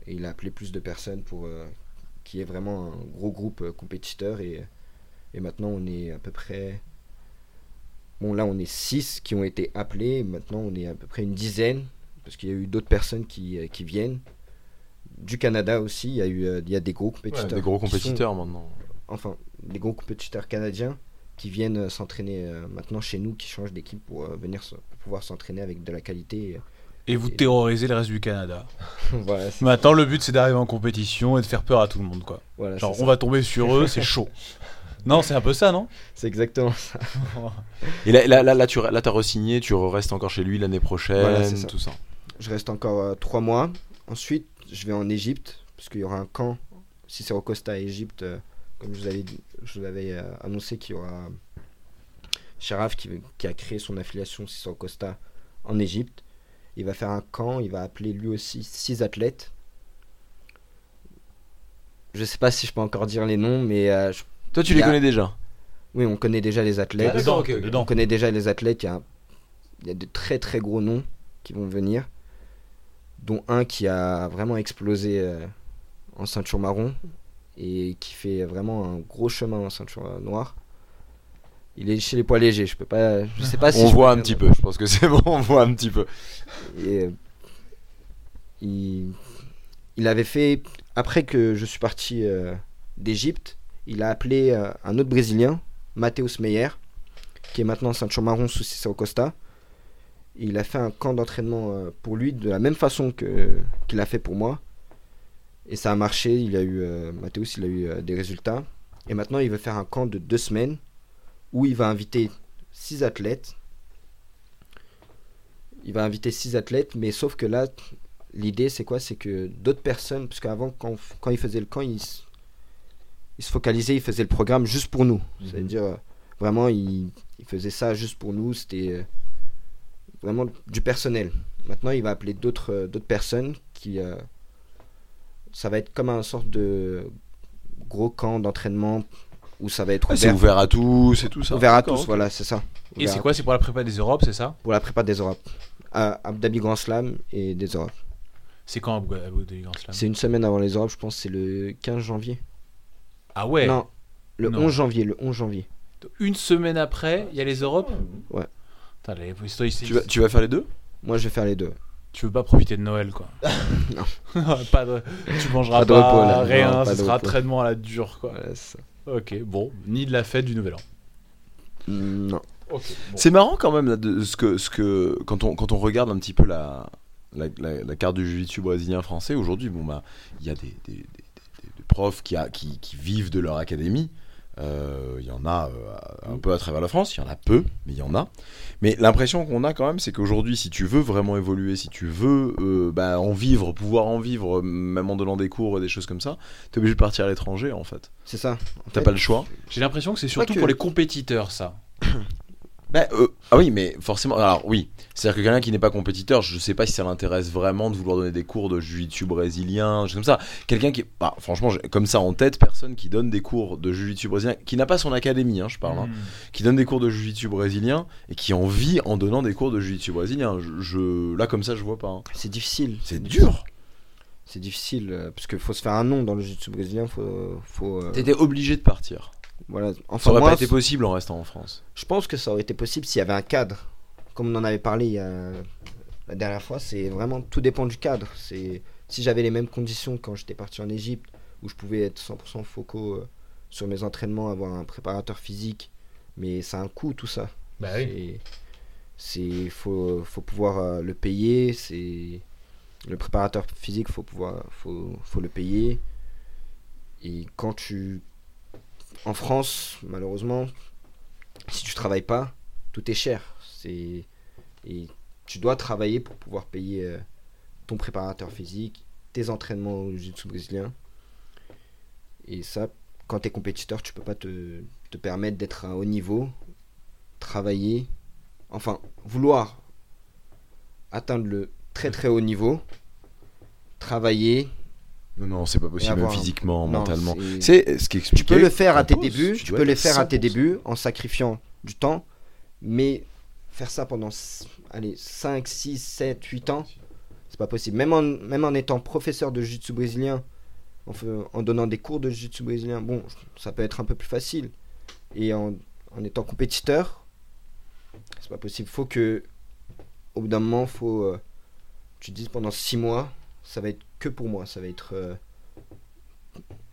et il a appelé plus de personnes pour euh, qu'il y ait vraiment un gros groupe euh, compétiteur. Et, et maintenant, on est à peu près. Bon, là, on est 6 qui ont été appelés. Maintenant, on est à peu près une dizaine. Parce qu'il y a eu d'autres personnes qui, euh, qui viennent. Du Canada aussi, il y a, eu, euh, il y a des gros Ouais, compétiteurs. des gros qui sont- compétiteurs maintenant. enfin, des gros compétiteurs canadiens qui viennent euh, s'entraîner euh, maintenant chez nous, qui changent d'équipe pour euh, venir pour pouvoir s'entraîner avec de la qualité. Et vous Et- terrorisez le reste du Canada. [LAUGHS] voilà, Maintenant, le but, c'est d'arriver en compétition et de faire peur à tout le monde, quoi. voilà, Genre, on ça. va tomber sur eux, c'est chaud. [LAUGHS] Non, c'est un peu ça, non? C'est exactement ça. [LAUGHS] Et là, là, là, là, tu là, t'as re-signé, tu restes encore chez lui l'année prochaine, Voilà, c'est ça. tout ça. Je reste encore euh, trois mois. Ensuite, je vais en Égypte, parce qu'il y aura un camp, si c'est au Costa Égypte, euh, comme je vous avais, dit- je vous avais euh, annoncé qu'il y aura Sharaf qui, qui a créé son affiliation si c'est au Costa en Égypte. Il va faire un camp, il va appeler lui aussi six athlètes. Je sais pas si je peux encore dire les noms, mais euh, je- Toi, tu les a- connais déjà oui, on connaît déjà les athlètes. Ah, dedans. On connaît déjà les athlètes. Il y a, il y a de très très gros noms qui vont venir, dont un qui a vraiment explosé euh, en ceinture marron et qui fait vraiment un gros chemin en ceinture euh, noire. Il est chez les poids légers. Je peux pas. Je sais pas si On voit un petit peu, je pense que c'est bon, on voit un petit peu. Et, euh, il, il avait fait après que je suis parti euh, d'Égypte, il a appelé euh, un autre Brésilien, Matheus Meyer, qui est maintenant ceinture marron sous Cicero Costa. Il a fait un camp d'entraînement euh, pour lui de la même façon que qu'il a fait pour moi. Et ça a marché. Il a eu Matheus, il a eu des résultats. Et maintenant, il veut faire un camp de deux semaines où il va inviter six athlètes. Il va inviter six athlètes, mais sauf que là, l'idée c'est quoi? C'est que d'autres personnes, parce qu'avant, quand, quand il faisait le camp, il, se focalisait, il faisait le programme juste pour nous. C'est-à-dire, euh, vraiment, il, il faisait ça juste pour nous. C'était euh, vraiment du personnel. Maintenant, il va appeler d'autres euh, d'autres personnes qui. euh, ça va être comme un sorte de gros camp d'entraînement où ça va être Ouais, c'est ouvert, ouvert à tous et tout ça. ouvert à tous. Voilà, c'est ça. Et Ouvert c'est quoi C'est pour la prépa des Europes, c'est ça pour la prépa des Europes. À Abu Dhabi Grand Slam et des Europes. C'est quand Abu Dhabi Grand Slam C'est une semaine avant les Europes, je pense, c'est le 15 janvier. Ah ouais Non, le Non. 11 janvier, le 11 janvier. Une semaine après, il y a les Europes Ouais. Putain, les- Tu vas, tu vas faire les deux? Moi, je vais faire les deux. Tu veux pas profiter de Noël, quoi. [LAUGHS] Non. [LAUGHS] pas de... Tu mangeras Pas pas, de repos, là. rien, Non, pas ce de sera repos. traitement à la dure, quoi. Voilà, c'est ça. Ok, bon, ni de la fête du Nouvel An. Non. C'est marrant quand même là, de, ce que, ce que quand on quand on regarde un petit peu la la, la- la carte du jiu-jitsu brésilien français aujourd'hui, bon bah il y a des- des- des profs qui, a, qui, qui vivent de leur académie. Euh, Il y en a euh, un peu à travers la France, il y en a peu, mais il y en a. Mais l'impression qu'on a quand même, c'est qu'aujourd'hui, si tu veux vraiment évoluer, si tu veux euh, bah, en vivre, pouvoir en vivre, même en donnant des cours et des choses comme ça, t'es obligé de partir à l'étranger en fait. C'est ça. T'as pas le choix. J'ai l'impression que c'est surtout que- pour les compétiteurs, ça. [COUGHS] Bah, euh, ah oui, mais forcément. Alors oui, c'est-à-dire que quelqu'un qui n'est pas compétiteur, je sais pas si ça l'intéresse vraiment de vouloir donner des cours de jiu-jitsu brésilien, des choses comme ça. Quelqu'un qui, bah, franchement, comme ça en tête, personne qui donne des cours de jiu-jitsu brésilien, qui n'a pas son académie, hein, je parle, hein, Hmm. qui donne des cours de jiu-jitsu brésilien et qui en vit en donnant des cours de jiu-jitsu brésilien. Je, je- là comme ça, je vois pas. hein. C'est difficile. C'est dur. C'est difficile euh, parce qu'il faut se faire un nom dans le jiu-jitsu brésilien. Faut, faut. euh, T'étais obligé de partir. Voilà. Ça aurait moi, pas été possible en restant en France. je pense que ça aurait été possible s'il y avait un cadre. Comme on en avait parlé il y a... la dernière fois, c'est vraiment tout dépend du cadre. C'est si j'avais les mêmes conditions quand j'étais parti en Égypte, où je pouvais être 100% focaux euh, sur mes entraînements, avoir un préparateur physique, mais ça a un coût tout ça. Bah oui. C'est, c'est, faut, faut pouvoir euh, le payer. C'est le préparateur physique, faut pouvoir, faut, faut le payer. Et quand tu, en France, malheureusement, si tu travailles pas, tout est cher. Et tu dois travailler pour pouvoir payer euh, ton préparateur physique, tes entraînements au jiu-jitsu brésilien. Et ça, quand tu es compétiteur, tu peux pas te, te permettre d'être à haut niveau, travailler, enfin, vouloir atteindre le très très haut niveau, travailler. Non, non, c'est pas possible, avoir physiquement, Non, mentalement. c'est- C'est ce qui Tu peux le faire à tes débuts, tu peux le faire à tes 100%. débuts en sacrifiant du temps, mais faire ça pendant allez, 5, 6, 7, 8 ans, c'est pas possible. Même en, même en étant professeur de jiu-jitsu brésilien, en, donnant des cours de jiu-jitsu brésilien, bon, ça peut être un peu plus facile. Et en, en étant compétiteur, c'est pas possible. Faut que, au bout d'un moment, faut, euh, tu te dises pendant 6 mois, ça va être que pour moi, ça va être. euh,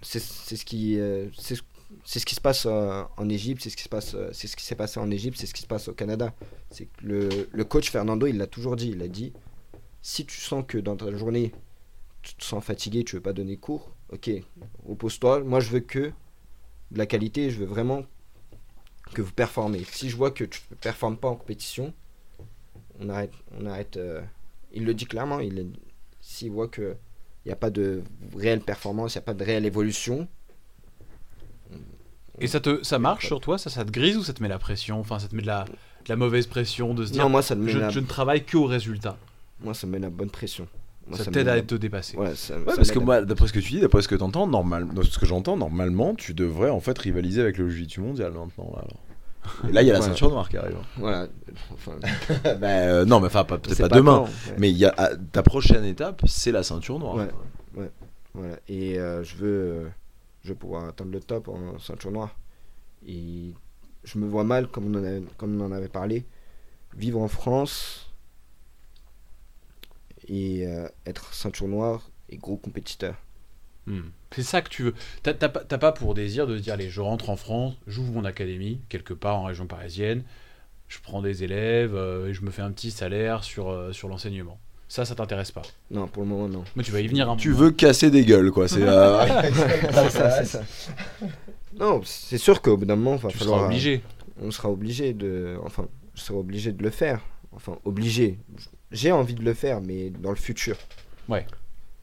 c'est ce qui. euh, c'est ce- c'est ce qui se passe en Égypte, c'est ce qui se passe, euh, c'est ce qui s'est passé en Égypte, c'est ce qui se passe au Canada. C'est le, le coach Fernando, il l'a toujours dit, il a dit, si tu sens que dans ta journée, tu te sens fatigué, tu veux pas donner cours, ok, repose-toi. Moi, je veux que de la qualité, je veux vraiment que vous performez. Si je vois que tu ne performes pas en compétition, on arrête. On arrête il le dit clairement, il s'il voit que n'y a pas de réelle performance, il n'y a pas de réelle évolution, Et ça te ça marche sur toi ça, ça te grise ou ça te met la pression? Enfin, ça te met de la, de la mauvaise pression de se dire non, moi ça me met, je, la, je ne travaille que au résultat. moi, ça me met la bonne pression. Moi, ça t'aide à la- te dépasser. Ouais, ça, Ouais, ça parce que moi, d'après ce que tu dis, d'après ce que normal, ce que j'entends, normalement, tu devrais en fait rivaliser avec le jiu-jitsu mondial maintenant. Là, alors. Et là, il y a la Voilà. ceinture noire qui arrive. Voilà. Enfin, [LAUGHS] bah, euh, non, mais enfin, peut-être c'est pas, demain. ouais. Mais il y a ta prochaine étape, c'est la ceinture noire. Ouais. Voilà. Et euh, je veux, euh, je veux pouvoir atteindre le top en ceinture noire. Et je me vois mal, comme on en avait, comme on en avait parlé, vivre en France et être ceinture noire et gros compétiteur. Hmm. C'est ça que tu veux. T'as pas, pour désir de se dire allez, je rentre en France, j'ouvre mon académie quelque part en région parisienne, je prends des élèves euh, et je me fais un petit salaire sur, euh, sur l'enseignement. Ça, ça t'intéresse pas? Non, pour le moment, non. Mais tu vas y venir un Tu moment. veux casser des gueules, quoi. C'est euh, [LAUGHS] ça, c'est ça. Non, c'est sûr qu'au bout d'un moment, va Tu falloir. seras obligé. on sera obligé de enfin je serai obligé de le faire enfin obligé j'ai envie de le faire mais dans le futur Ouais.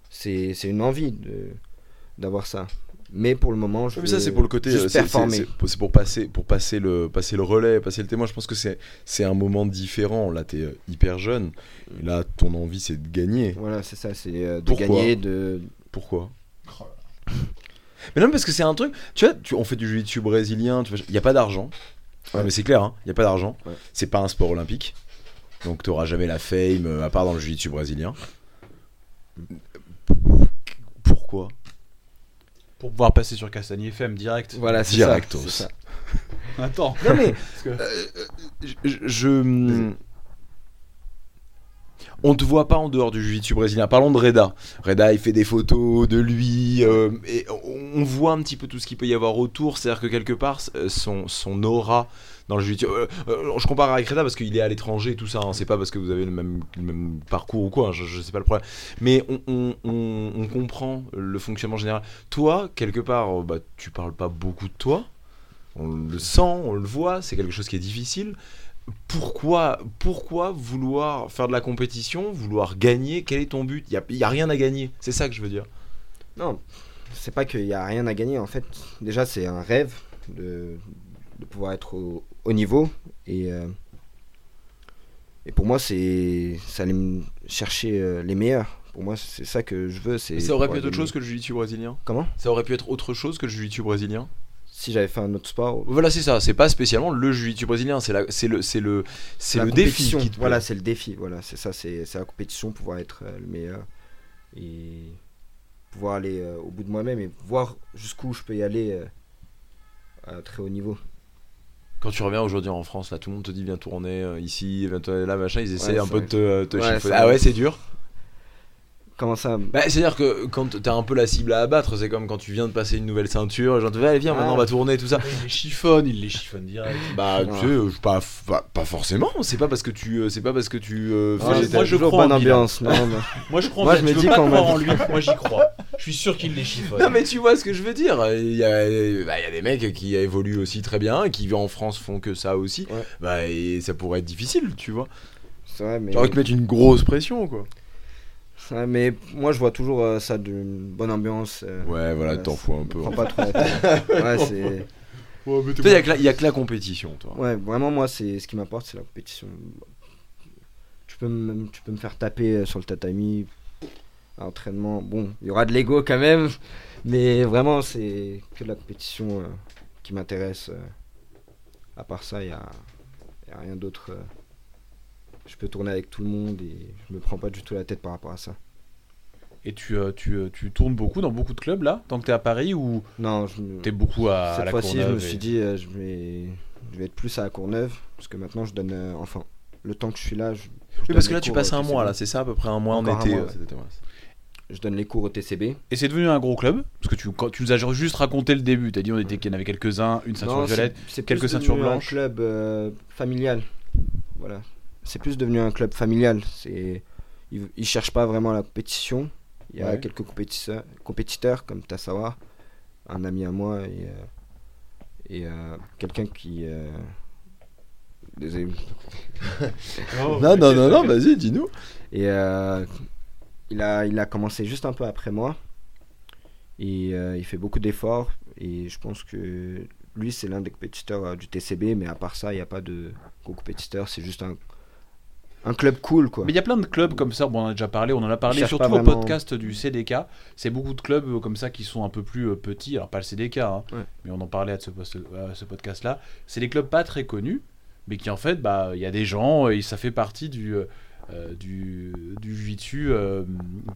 c'est c'est une envie de d'avoir ça. Mais pour le moment je mais ça c'est pour le côté euh, c'est- pour- passer pour passer le passer le relais passer le témoin. Je pense que c'est c'est un moment différent. Là t'es euh, hyper jeune. Et là ton envie c'est de gagner. Voilà c'est ça c'est euh, de Pourquoi gagner de pourquoi mais non parce que c'est un truc tu vois tu, on fait du jiu-jitsu brésilien tu il y a pas d'argent. Ouais, Ouais. mais c'est clair hein, il y a pas d'argent. Ouais. c'est pas un sport olympique. Donc t'auras jamais la fame à part dans le jiu-jitsu brésilien. Pourquoi Pour pouvoir passer sur Castagny FM direct. voilà c'est Directos. ça. [LAUGHS] Attends. non mais [LAUGHS] Parce que- je, je- on te voit pas en dehors du jiu-jitsu brésilien. Parlons de Reda. Reda, il fait des photos de lui euh, et on voit un petit peu tout ce qu'il peut y avoir autour. C'est-à-dire que quelque part, euh, son, son aura dans le euh, euh, je compare avec Reda parce qu'il est à l'étranger tout ça. hein. C'est pas parce que vous avez le même, parcours ou quoi. hein. Je, je sais pas le problème. Mais on, comprend le fonctionnement général. Toi, quelque part, euh, bah, tu parles pas beaucoup de toi. On le sent, on le voit. C'est quelque chose qui est difficile pourquoi, pourquoi vouloir faire de la compétition, vouloir gagner? Quel est ton but? Il n'y a, rien à gagner. C'est ça que je veux dire. Non, c'est pas qu'il y a rien à gagner en fait. Déjà, c'est un rêve de, de pouvoir être au, au niveau. Et, euh, et pour moi, c'est ça me chercher euh, les meilleurs. Pour moi, c'est ça que je veux. c'est ça aurait pu être autre chose que le jiu-jitsu brésilien? Comment? Ça aurait pu être autre chose que le jiu-jitsu brésilien? Si j'avais fait un autre sport. Voilà, c'est ça. C'est pas spécialement le jiu-jitsu brésilien. C'est la- c'est le, c'est le, c'est le défi qui te. Voilà, c'est le défi. Voilà, c'est ça. C'est la compétition, pouvoir être euh, le meilleur et pouvoir aller au bout de moi-même et voir jusqu'où je peux y aller à très haut niveau. Quand tu reviens aujourd'hui en France, là, tout le monde te dit viens tourner euh, ici, viens tourner là, machin. Ils essaient Ouais, un peu de te, te Ouais, chiffonner. c'est Ah ouais, c'est dur. Comment ça Bah, c'est-à-dire que quand t'as un peu la cible à abattre, c'est comme quand tu viens de passer une nouvelle ceinture, genre, allez, viens, maintenant on va tourner, tout ça. Il les chiffonne, il les chiffonne direct. Bah, tu sais, euh, je- pas, pas, pas forcément. C'est pas parce que tu, euh, c'est pas parce que tu euh, fais Moi, des je- moi, je crois bonne ambiance. Non, non. Moi je crois Moi, en je Bilal. me Tu dis pas quand croire même. en lui, moi j'y crois. Je suis sûr qu'il les chiffonne. Non mais tu vois ce que je veux dire. Il y a, bah, il y a des mecs qui évoluent aussi très bien, qui en France font que ça aussi. Ouais. Bah et ça pourrait être difficile, tu vois. C'est vrai, mais, mettre une grosse pression quoi. c'est vrai, mais moi je vois toujours euh, ça d'une bonne ambiance. euh, Ouais, voilà, t'en c'est- fous un peu. Prends pas trop la [LAUGHS] tête. ouais, c'est. Toi, il y a que la- il y a que la compétition, toi. Ouais, vraiment, moi, c'est ce qui m'importe, c'est la compétition. Tu peux, me, tu peux me faire taper euh, sur le tatami, à l'entraînement. Bon, il y aura de l'ego quand même, mais vraiment, c'est que la compétition euh, qui m'intéresse. euh. À part ça, il n'y a, rien d'autre. euh. Je peux tourner avec tout le monde et je me prends pas du tout la tête par rapport à ça. Et tu, tu, tu tournes beaucoup dans beaucoup de clubs là, tant que t'es à Paris ou Non, je me- t'es beaucoup à, à cette fois-ci, je me suis dit, je, vais, je vais être plus à la Courneuve, parce que maintenant, je donne. euh, enfin, le temps que je suis là, je, Oui, parce que là, tu passes un mois, là, c'est ça, à peu près un mois en été. ouais. Je donne les cours au TCB. Et c'est devenu un gros club Parce que tu, quand, tu nous as juste raconté le début. T'as dit on était qu'il y en avait quelques-uns, une ceinture Non, violette. c'est- c'est quelques plus ceintures devenu blanches. Un club euh, familial. Voilà. C'est plus devenu un club familial. C'est, ils, ils cherchent pas vraiment la compétition. Il y a Ouais. quelques compétiteurs, compétiteurs comme Tassawa, un ami à moi et, euh, et euh, quelqu'un qui. euh, désolé. [LAUGHS] Non, non, non, non, [LAUGHS] vas-y, dis-nous. Et euh, il, a, il a commencé juste un peu après moi. Et euh, il fait beaucoup d'efforts. Et je pense que lui, c'est l'un des compétiteurs euh, du TCB. Mais à part ça, il n'y a pas de gros compétiteurs. C'est juste un, un club cool, quoi. Mais il y a plein de clubs comme ça, bon, on en a déjà parlé, on en a parlé surtout au podcast du CDK. C'est beaucoup de clubs euh, comme ça qui sont un peu plus euh, petits, alors pas le CDK, hein, Ouais. mais on en parlait à ce, ce podcast-là. C'est des clubs pas très connus, mais qui en fait, bah, il y a des gens, et ça fait partie du, euh, du, du jiu-jitsu euh,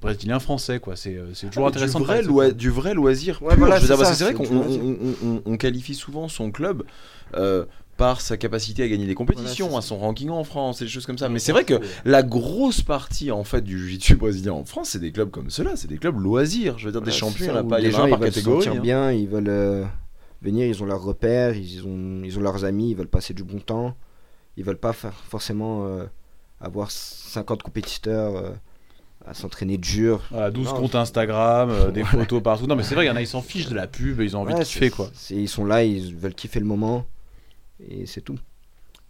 brésilien français, quoi. C'est euh, c'est toujours intéressant du de vrai, loi- du vrai loisir. Ouais, voilà, c'est parce que ça, c'est vrai qu'on on- on- on- on qualifie souvent son club euh, par sa capacité à gagner des compétitions, Voilà, à son ranking en France et des choses comme ça. Mais c'est vrai que la grosse partie en fait du jiu-jitsu brésilien en France, c'est des clubs comme ceux-là, c'est des clubs loisirs. Je veux dire, des champions, c'est il y en ça, a où pas, il y les en a un gens, par ils veulent se catégorie. sentir hein. bien, ils veulent venir, ils ont leurs repères, ils ont, ils ont leurs amis, ils veulent passer du bon temps. Ils veulent pas faire forcément euh, avoir 50 compétiteurs euh, à s'entraîner dur. Voilà, 12 Non, comptes c'est- Instagram, euh, des [LAUGHS] Voilà. photos partout. Non, mais c'est vrai, il y en a, ils s'en fichent de la pub, ils ont envie Ouais, de kiffer, c'est- quoi. c'est- Ils sont là, ils veulent kiffer le moment. Et c'est tout.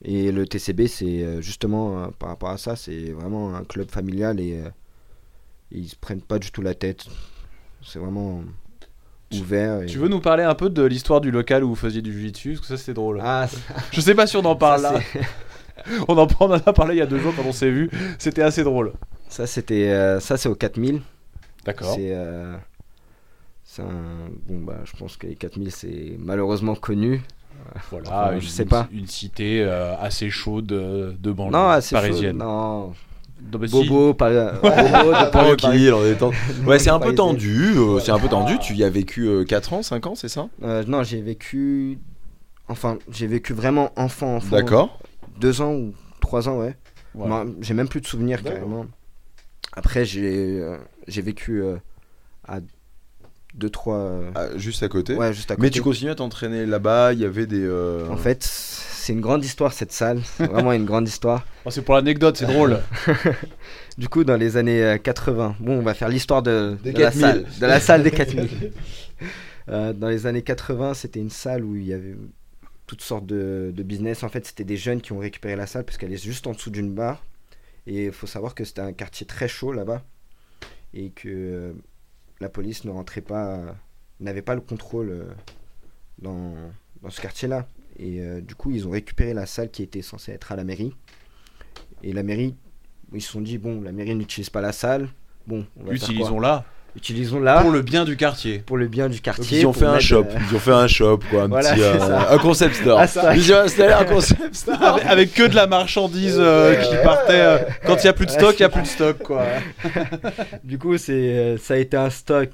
Et le TCB, c'est euh, justement euh, par rapport à ça, c'est vraiment un club familial et euh, ils se prennent pas du tout la tête. C'est vraiment ouvert. et- Tu veux nous parler un peu de l'histoire du local où vous faisiez du jiu-jitsu? Parce que ça, c'était drôle. Ah, ça- Je sais pas si on en parle ça, là. [LAUGHS] On en, on en a parlé il y a deux jours quand on s'est vu. C'était assez drôle. Ça, c'était, euh, ça, c'est au 4000. D'accord. C'est, euh, c'est un, bon bah, je pense que les 4000 c'est malheureusement connu. Voilà, Enfin, une, je sais pas. Une cité euh, assez chaude euh, de banlieue non, assez parisienne. Non, Non, mais si. Bobo, pas, [LAUGHS] Bobo de Tranquille. Ouais, c'est un peu tendu, euh, c'est un peu tendu. Tu y as vécu 4 ans, 5 ans, c'est ça? Euh, non, j'ai vécu, enfin, j'ai vécu vraiment enfant, enfant. D'accord. Deux ans ou trois ans, ouais. J'ai même plus de souvenirs carrément. Après, j'ai euh, j'ai vécu euh, à 2-3. euh, Ah, juste à côté. ouais, juste à côté. Mais tu continues à t'entraîner là-bas, il y avait des. euh, En fait, c'est une grande histoire cette salle. Vraiment une grande histoire. [LAUGHS] Oh, c'est pour l'anecdote, c'est drôle. [LAUGHS] Du coup, dans les années euh, 80, bon, on va faire l'histoire de, de la 4000. salle, de la salle des 4000. [LAUGHS] Euh, dans les années 80, c'était une salle où il y avait toutes sortes de, business. En fait, c'était des jeunes qui ont récupéré la salle parce qu'elle est juste en dessous d'une barre. Et il faut savoir que c'était un quartier très chaud là-bas et que euh, la police ne rentrait pas, n'avait pas le contrôle euh, dans, ce quartier-là. Et euh, du coup, ils ont récupéré la salle qui était censée être à la mairie. Et la mairie, ils se sont dit bon, la mairie n'utilise pas la salle. Bon, on Utilisons-la Utilisons-la pour le bien du quartier. pour le bien du Donc, quartier. ils ont fait un mettre, shop, euh, ils ont fait un shop quoi, un [LAUGHS] Voilà, petit euh, un concept store. [LAUGHS] Ah. Ils ont installé un concept [LAUGHS] store. avec, avec que de la marchandise euh, qui partait. euh, quand il y a plus de stock, il y a plus de stock quoi. Du coup, c'est, ça a été un stock.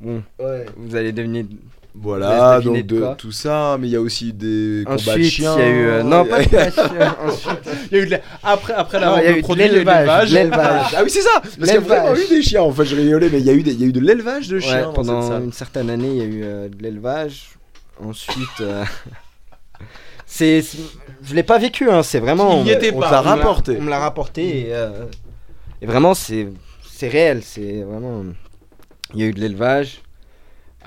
Bon, vous allez devenir. Voilà, donc de tout ça, mais il y a aussi des combats de Ensuite, il y chiens. a eu. euh, non, pas de chiens. Ensuite, Il y a eu de la- après après la Non, vente il y a de produits, l'élevage. Ah oui, c'est ça Parce qu'il y a vraiment eu des chiens, en fait, je rigolais, mais il y a eu, des- il y a eu de l'élevage de chiens ouais, dans pendant cette une certaine année, il y a eu euh, de l'élevage. Ensuite. euh, c'est, c'est- je l'ai pas vécu, hein, c'est vraiment. Il y était on on me l'a- rapporté. On me l'a rapporté et, euh, et vraiment c'est c'est réel, c'est vraiment il y a eu de l'élevage.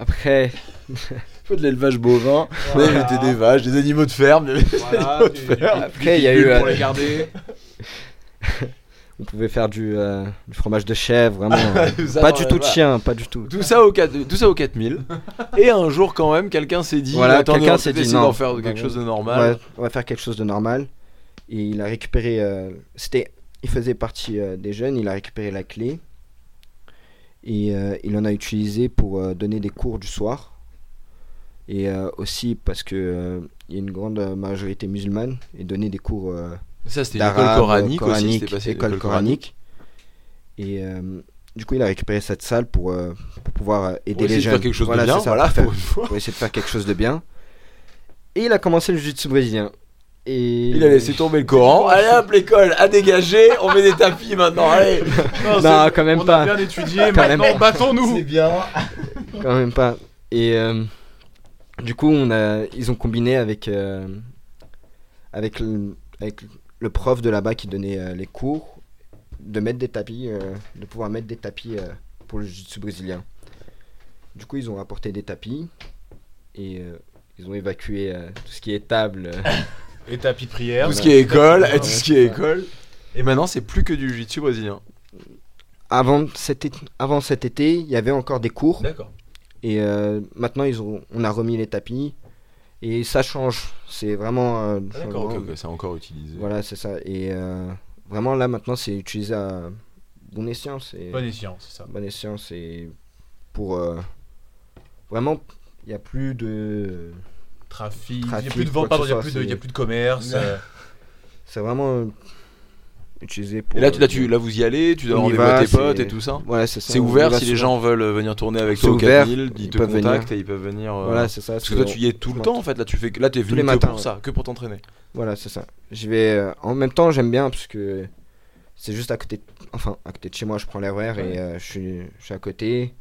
Après [LAUGHS] Faut de l'élevage bovin, Voilà. il y avait des vaches, des animaux de ferme. avait- Voilà, [LAUGHS] du- du- Après, il y a eu, pour euh, les garder. [LAUGHS] on pouvait faire du, euh, du fromage de chèvre, vraiment euh, Ça, pas du tout de chien, pas du tout. Tout ça, au 4, tout ça au 4000. Et un jour, quand même, quelqu'un s'est dit Voilà, quelqu'un on va s'est dit, d'en faire quelque chose de On normal. va, on va faire quelque chose de normal. Et il a récupéré, euh, c'était, il faisait partie euh, des jeunes, il a récupéré la clé et euh, il en a utilisé pour euh, donner des cours du soir. Et euh, aussi parce que euh, il y a une grande majorité musulmane et donner des cours Ça, c'était l'école coranique, aussi. coranique, C'était passé école coranique. Et euh, du coup, il a récupéré cette salle pour, euh, pour pouvoir aider les de jeunes. pour essayer de faire quelque chose de bien. Et il a commencé le jiu-jitsu brésilien. Et Il a laissé tomber le Coran. [LAUGHS] Allez hop, l'école à dégager. On met des tapis maintenant. Allez. Non, Non, c'est- quand même on pas. a bien étudié, Quand même maintenant battons-nous. bien. quand même pas. Et euh, du coup, on a, ils ont combiné avec, euh, avec, le, avec le prof de là-bas qui donnait euh, les cours de mettre des tapis, euh, de pouvoir mettre des tapis euh, pour le jiu-jitsu brésilien. Du coup, ils ont rapporté des tapis et euh, ils ont évacué euh, tout ce qui est table. [LAUGHS] euh. Et tapis de prière. Tout ce qui est école, et tout ce qui est école. Et maintenant, c'est plus que du jiu-jitsu brésilien. avant, cet été, avant cet été, il y avait encore des cours. D'accord. Et euh, maintenant, ils ont, on a remis les tapis. Et ça change. C'est vraiment. euh, D'accord, ok, changement. ok, c'est encore utilisé. Voilà, c'est ça. Et euh, vraiment, là, maintenant, c'est utilisé à bon escient. C'est Bon escient, c'est ça. bon escient. C'est pour. euh, vraiment, il n'y a plus de. Trafic, il n'y a Trafic, plus de vente, pardon, il n'y a, soit, plus de- il y a plus de commerce. euh, C'est vraiment euh, utilisé pour. Et là, tu, là, euh, tu, là, vous y allez, tu donnes rendez-vous à tes potes et tout ça. Voilà, c'est ça. C'est ouvert si les gens veulent venir tourner avec toi au ouvert, 4000, ils ils te peuvent venir. contactent et ils peuvent venir. euh, Voilà, c'est ça. Parce que toi, tu y es tout le temps en fait. Là, tu fais, là, t'es venu les que matins, pour ouais. ça, que pour t'entraîner. Voilà, c'est ça. Je vais. en même temps, j'aime bien parce que c'est juste à côté. de- Enfin, à côté de chez moi, je prends l'air vert Ouais. et euh, je, suis, je suis à côté.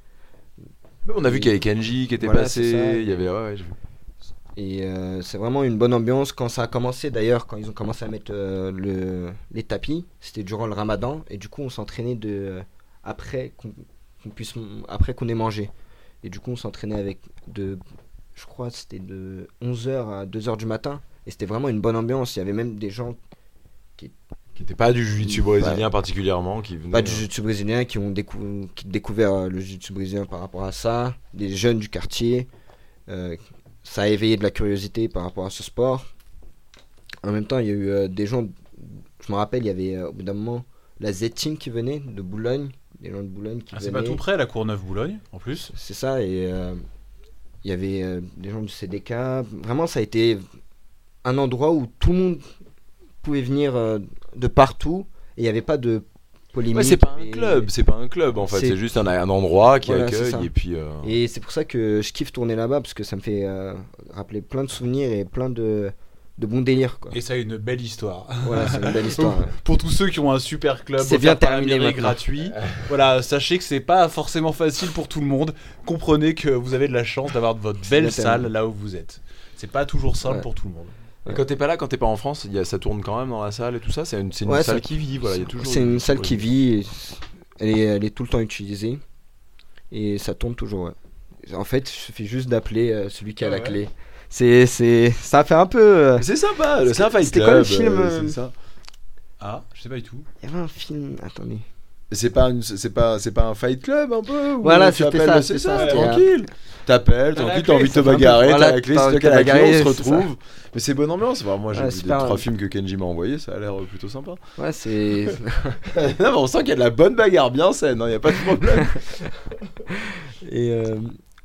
On a vu qu'il y avait Kenji qui était Voilà, passé. Il y avait, ouais, ouais, j'ai vu. Et euh, c'est vraiment une bonne ambiance. Quand ça a commencé, d'ailleurs, quand ils ont commencé à mettre euh, le, les tapis, c'était durant le ramadan. Et du coup, on s'entraînait de, euh, après qu'on puisse après qu'on ait mangé. Et du coup, on s'entraînait avec de. Je crois c'était de 11h à 2h du matin. Et c'était vraiment une bonne ambiance. Il y avait même des gens, Qui était pas du jiu-jitsu brésilien particulièrement, qui pas du jiu-jitsu brésilien, qui ont décou- qui découvert le jiu-jitsu brésilien par rapport à ça. Des jeunes du quartier. Ça a éveillé de la curiosité par rapport à ce sport. En même temps, il y a eu euh, des gens. Je me rappelle, il y avait euh, au bout d'un moment la Z-Team qui venait de Boulogne. Des gens de Boulogne qui Ah, c'est pas tout près, la Courneuve-Boulogne, en plus. C'est ça, et euh, il y avait euh, des gens du CDK. Vraiment, ça a été un endroit où tout le monde pouvait venir de partout et il n'y avait pas de polémique. Ouais, c'est pas un et- club, c'est pas un club en fait, C'est- juste un, un endroit qui Voilà, accueille et puis. euh, Et c'est pour ça que je kiffe tourner là-bas parce que ça me fait euh, rappeler plein de souvenirs et plein de, de bon délire quoi. Et ça a une belle histoire. Voilà, c'est une belle histoire. ouais. [LAUGHS] Pour tous ceux qui ont un super club, C'est bien terminé gratuit, voilà, sachez que c'est pas forcément facile pour tout le monde. Comprenez que vous avez de la chance d'avoir votre belle salle là où vous êtes. C'est pas toujours simple Ouais. pour tout le monde. Et quand t'es pas là, quand t'es pas en France, y a, ça tourne quand même dans la salle et tout ça. C'est une, Ouais, salle ça- qui vit. Voilà. C'est une salle qui vit, elle est, elle est tout le temps utilisée et ça tourne toujours. ouais. En fait, il suffit juste d'appeler euh, celui qui a la ouais. clé. C'est, c'est, ça fait un peu. euh, C'est sympa, c'est C'était quoi le film, euh, ça. Ah, je sais pas du tout. Il y avait un film. Attendez. C'est pas, c'est pas, c'est pas un fight club un peu Voilà, tu c'était appelles- ça, c'est ça, tranquille. T'appelles, tranquille, t'as envie de te bagarrer, t'as la clé, c'est toi la clé, on se retrouve. Mais c'est bonne ambiance. Enfin, moi, j'ai vu des super. trois films que Kenji m'a envoyés, ça a l'air euh, plutôt sympa. Ouais, c'est. [LAUGHS] non, mais on sent qu'il y a de la bonne bagarre bien saine, il y a pas de problème. [LAUGHS] Et euh,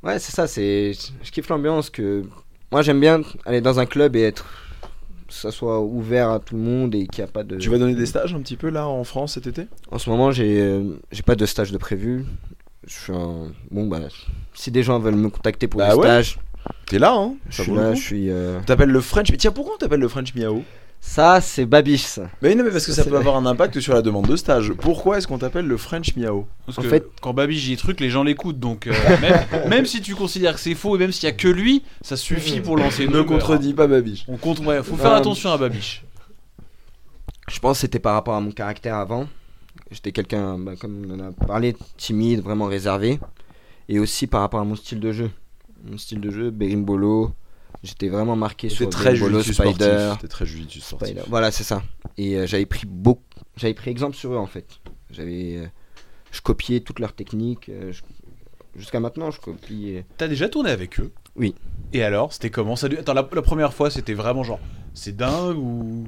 ouais, c'est ça, c'est je kiffe l'ambiance que moi j'aime bien aller dans un club et être ça soit ouvert à tout le monde et qu'il n'y a pas de tu vas donner des stages un petit peu là en France cet été? En ce moment, j'ai euh, j'ai pas de stage de prévu. Je suis un... bon bah si des gens veulent me contacter pour Bah des ouais, stages, T'es là, hein je suis là, je suis euh, T'appelles le French. Mais tiens, pourquoi on t'appelle le French Miao? Ça c'est Babiche ça. Mais non, mais parce que Ça, peut avoir un impact sur la demande de stage. Pourquoi est-ce qu'on t'appelle le French Miao? Parce En que fait- quand Babi dit des trucs, les gens l'écoutent. Donc, euh, [LAUGHS] même, même si tu considères que c'est faux et même s'il y a que lui, ça suffit pour lancer Ne contredis pas Babiche. On compte, ouais, faut faire Euh, attention à Babiche. Je pense que c'était par rapport à mon caractère avant. J'étais quelqu'un, bah, comme on en a parlé, timide, vraiment réservé. Et aussi par rapport à mon style de jeu. Mon style de jeu, Berimbolo. J'étais vraiment marqué sur très jujitsu Spider. sportif. C'était très. Spider. Voilà, c'est ça. Et euh, j'avais pris beaucoup, j'avais pris exemple sur eux en fait. J'avais, euh, je copiais toutes leurs techniques. euh, je- Jusqu'à maintenant, je copie. T'as déjà tourné avec eux? Oui. Et alors, c'était comment? Ça Attends, la, la première fois, c'était vraiment genre, c'est dingue ou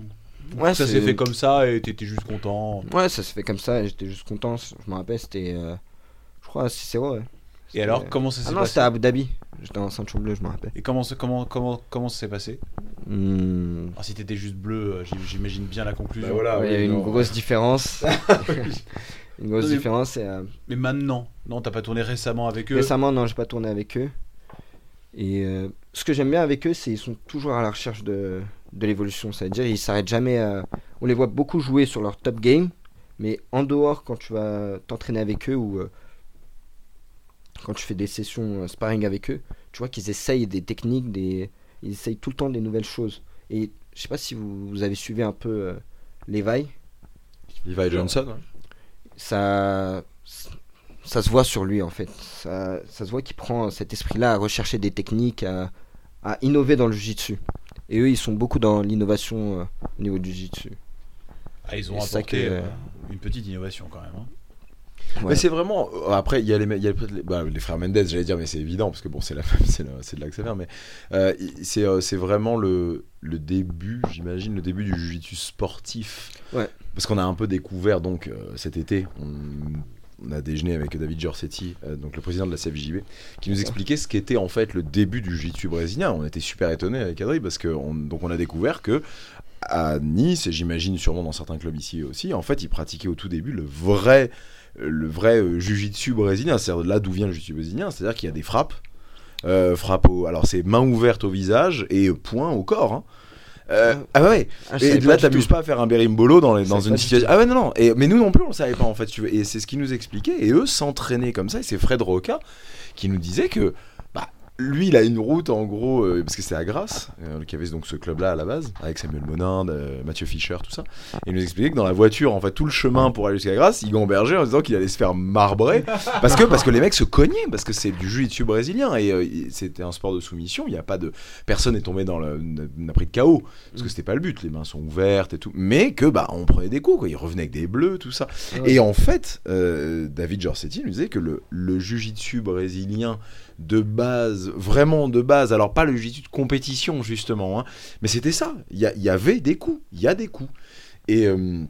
Ouais, ça s'est fait comme ça et t'étais juste content? Ouais, ça se fait comme ça. et J'étais juste content. Je me rappelle, c'était, euh, je crois, 6-0. Ouais. Et alors, comment ça s'est Ah non, passé c'était à Abu Dhabi. J'étais en ceinture bleue, je me rappelle. Et comment, ça- comment, comment, comment ça s'est passé Hmm, Ah, Si t'étais juste bleu, euh, j'im- j'imagine bien la conclusion. Bah voilà, ouais, il y oui, a une non. grosse différence. [LAUGHS] [LAUGHS] une grosse Non, mais- différence. Et, euh, Mais maintenant, non, t'as pas tourné récemment avec eux Récemment, non, j'ai pas tourné avec eux. Et euh, ce que j'aime bien avec eux, c'est qu'ils sont toujours à la recherche de, de l'évolution. C'est-à-dire, ils s'arrêtent jamais. à- On les voit beaucoup jouer sur leur top game, mais en dehors, quand tu vas t'entraîner avec eux ou euh, quand tu fais des sessions euh, sparring avec eux, tu vois qu'ils essayent des techniques, des... ils essayent tout le temps des nouvelles choses. Et je sais pas si vous, vous avez suivi un peu euh, Levi, Levi Johnson. hein. ça, ça se voit sur lui en fait. Ça, ça se voit qu'il prend cet esprit-là à rechercher des techniques, à, à innover dans le jiu-jitsu. Et eux, ils sont beaucoup dans l'innovation euh, au niveau du jiu-jitsu. Ah, ils ont apporté que- euh, une petite innovation quand même. hein. Ouais. Mais c'est vraiment. euh, Après, il y a les, il y a les, bah, les frères Mendes, j'allais dire, mais c'est évident parce que bon, c'est la [LAUGHS] c'est de là que ça vient. Mais euh, c'est euh, c'est vraiment le, le début, j'imagine, le début du jiu-jitsu sportif. Ouais. Parce qu'on a un peu découvert donc euh, cet été. On, on a déjeuné avec David Giorsetti, donc le président de la CFJB, qui nous expliquait ce qu'était en fait le début du jiu-jitsu brésilien. On était super étonnés avec Adri parce que on, donc on a découvert que à Nice et j'imagine sûrement dans certains clubs ici aussi, en fait, ils pratiquaient au tout début le vrai le vrai euh, jujitsu brésilien, c'est-à-dire là d'où vient le jujitsu brésilien, c'est-à-dire qu'il y a des frappes, euh, au, alors c'est main ouverte au visage et point au corps. hein. Euh, ah ouais, Ah, et là t'amuses pas à faire un berimbolo dans, les- dans une situation. Ah ouais non non, et, mais nous non plus on le savait pas en fait. tu veux. Et c'est ce qu'ils nous expliquaient et eux s'entraînaient comme ça. Et c'est Fred Roca qui nous disait que lui il a une route en gros euh, parce que c'est à Grasse, euh, qui avait donc ce club là à la base avec Samuel Monin, euh, Mathieu Fischer, tout ça. Et il nous expliquait que dans la voiture, en fait, tout le chemin pour aller jusqu'à Grasse, il gambergeait en disant qu'il allait se faire marbrer. parce, que, parce que les mecs se cognaient, parce que c'est du jiu-jitsu brésilien. Et euh, c'était un sport de soumission. Il y a pas de. Personne n'est tombé dans le. n'a pris de KO. Parce que c'était pas le but. Les mains sont ouvertes et tout. Mais que, bah, on prenait des coups, quoi. Il revenait avec des bleus, tout ça. Ouais. Et en fait, David Giorsetti nous disait que le, le jiu-jitsu brésilien de base, vraiment de base, alors pas le jiu-jitsu de compétition justement, hein, mais c'était ça. Il y, avait des coups, il y a des coups. Et, euh,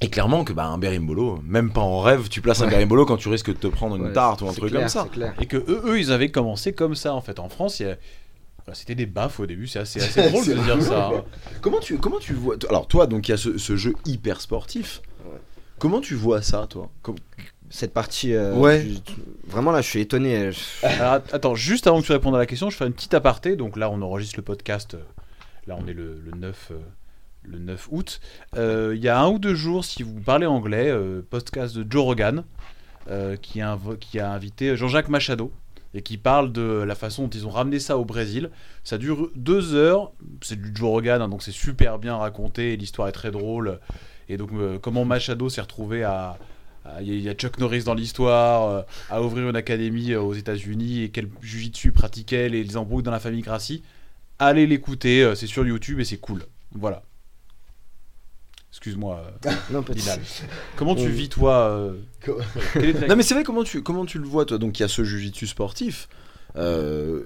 et clairement que bah, un berimbolo, même pas en rêve, tu places un Ouais. berimbolo quand tu risques de te prendre une Ouais, tarte ou un truc clair, comme ça. Et que eux, eux, ils avaient commencé comme ça en fait. En France, il y a- bah, c'était des baffes au début, c'est assez, [LAUGHS] assez drôle de dire ça. hein. Comment tu, comment tu vois Alors toi, donc il y a ce, ce jeu hyper sportif. Ouais. Comment tu vois ça, toi? Cette partie. euh, Ouais. Vraiment là, je suis étonné. je- [LAUGHS] Alors, att- attends, juste avant que tu répondes à la question, je fais une petite aparté. Donc là, on enregistre le podcast euh, Là, on est le, le 9, euh, le 9 août. Euh, Il y a un ou deux jours, si vous parlez anglais, euh, podcast de Joe Rogan, euh, qui, a invo- qui a invité Jean-Jacques Machado, et qui parle de la façon dont ils ont ramené ça au Brésil. Ça dure deux heures, c'est du Joe Rogan, hein, donc c'est super bien raconté, l'histoire est très drôle. Et donc, euh, comment Machado s'est retrouvé à. À- Il y, a- il y a Chuck Norris dans l'histoire, euh, à ouvrir une académie euh, aux États-Unis et quel jujitsu pratiquait, les, les embrouilles dans la famille Gracie. Allez l'écouter, euh, c'est sur YouTube et c'est cool. Voilà. Excuse-moi, euh. [LAUGHS] Comment tu vis, toi euh, [LAUGHS] Non mais c'est vrai comment tu comment tu le vois toi? Donc il y a ce jujitsu sportif. Euh,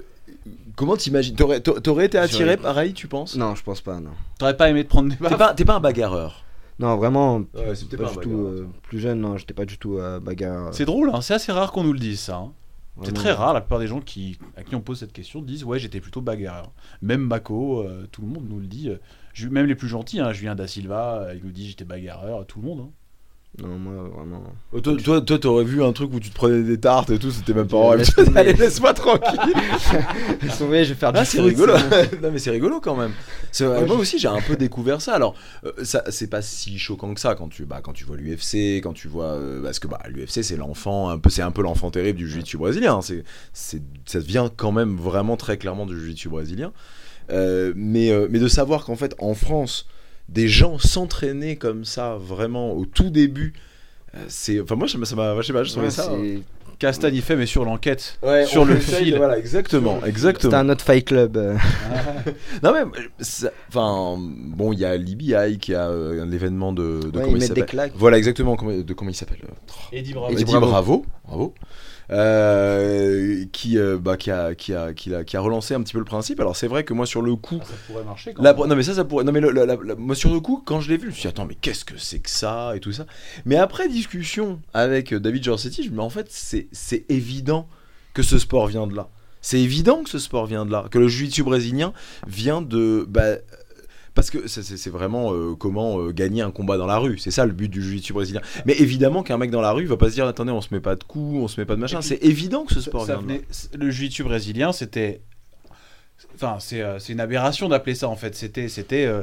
comment t'imagines? T'aurais t'a- t'aurais été attiré pareil tu penses? Non, je pense pas, non. T'aurais pas aimé te prendre des T'es pas t'es pas un bagarreur. Non, vraiment, Ouais, pas, du tout. euh, plus jeune, non, j'étais pas du tout euh, bagarre. C'est drôle, hein, c'est assez rare qu'on nous le dise ça. hein. C'est très rare, la plupart des gens qui, à qui on pose cette question disent ouais j'étais plutôt bagarreur. Même Mako, euh, tout le monde nous le dit. euh, même les plus gentils, hein, Julien Da Silva, euh, il nous dit j'étais bagarreur, tout le monde. hein. Non, moi, vraiment. Oh, Toi, toi, t'aurais vu un truc où tu te prenais des tartes et tout, c'était même pas Euh, horrible. laisse. [LAUGHS] Allez, laisse-moi tranquille. [LAUGHS] Je vais faire du Ah, c'est rigolo. [LAUGHS] non, mais c'est rigolo quand même. Ouais, moi aussi, j'ai un peu découvert ça. Alors, euh, ça, c'est pas si choquant que ça quand tu, bah, quand tu vois l'UFC, quand tu vois, euh, parce que bah, l'UFC, c'est l'enfant, un peu, c'est un peu l'enfant terrible du jiu-jitsu brésilien. C'est, c'est, ça vient quand même vraiment très clairement du jiu-jitsu brésilien. Euh, mais, euh, mais de savoir qu'en fait, en France, des gens s'entraînaient comme ça, vraiment au tout début. euh, C'est, enfin moi ça m'a, ça m'a- je sais pas, je Ouais, ça. c'est- Castagne il fait mais sur l'enquête, Ouais, sur le de- fil. Voilà, exactement, C'était exactement. un autre fight club. euh. [LAUGHS] Non mais, euh, enfin, bon, il y a Libby High qui a euh, un événement de, de Ouais, comment il s'appelle. Voilà exactement comment, de comment il s'appelle. euh, Eddie Eddie, Eddie Bravo, Bravo. bravo, Euh, qui, euh, bah, qui, a, qui, a, qui, a, qui a relancé un petit peu le principe. Alors c'est vrai que moi sur le coup, Ça pourrait marcher quand la- même. non mais ça ça pourrait, non mais le- la- moi sur le coup quand je l'ai vu, je me suis dit attends mais qu'est-ce que c'est que ça et tout ça? Mais après discussion avec euh, David Giorsetti, je me dis, mais en fait c'est évident que ce sport vient de là. C'est évident que ce sport vient de là, que le jiu-jitsu brésilien vient de bah, parce que c'est- vraiment euh, comment euh, gagner un combat dans la rue. C'est ça le but du jiu-jitsu brésilien. Mais évidemment qu'un mec dans la rue va pas se dire attendez on se met pas de coups, on se met pas de machin. C'est évident que ce sport ça vient de le jiu-jitsu brésilien, c'était. Enfin, c'est euh, une aberration d'appeler ça en fait. C'était c'était euh,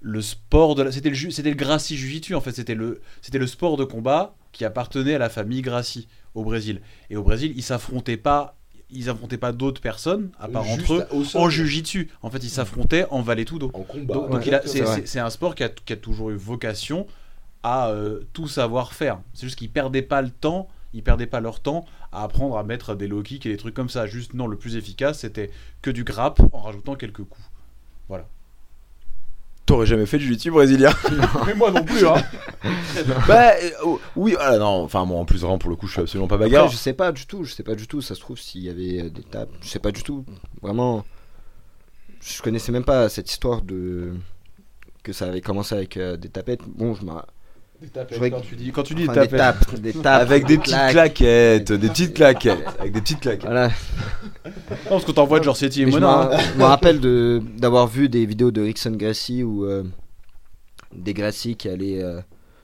le sport de la... C'était le, c'était le Gracie Jiu-Jitsu en fait. C'était le, c'était le sport de combat qui appartenait à la famille Gracie au Brésil. Et au Brésil, ils s'affrontaient pas. Ils affrontaient pas d'autres personnes à part Juste entre eux en Jiu-Jitsu. En fait, ils s'affrontaient en Vale Tudo. En combat. Donc, ouais, c'est un sport qui a, qui a toujours eu vocation à euh, tout savoir faire. C'est juste qu'ils perdaient pas le temps, ils perdaient pas leur temps à apprendre à mettre des low kicks et des trucs comme ça. Juste non, le plus efficace c'était que du grappe en rajoutant quelques coups. T'aurais jamais fait du jiu-jitsu brésilien [LAUGHS] Mais moi non plus hein. [LAUGHS] Bah euh, oui, ah, non, enfin moi en plus vraiment pour le coup je suis absolument pas Après, bagarre. je sais pas du tout, je sais pas du tout. Ça se trouve s'il y avait euh, des tapes, je sais pas du tout. Vraiment, je connaissais même pas cette histoire de que ça avait commencé avec euh, des tapettes. Bon, je m'en. Des tapettes, quand tu dis quand tu dis enfin, des tapettes. tapes, des tapes Avec des petites claquettes, des petites claquettes, avec des petites claquettes. Voilà. Non, parce qu'on t'envoie de genre City et Mona. hein. je me rappelle de d'avoir vu des vidéos de Rickson Gracie où euh, des Gracie qui allaient euh,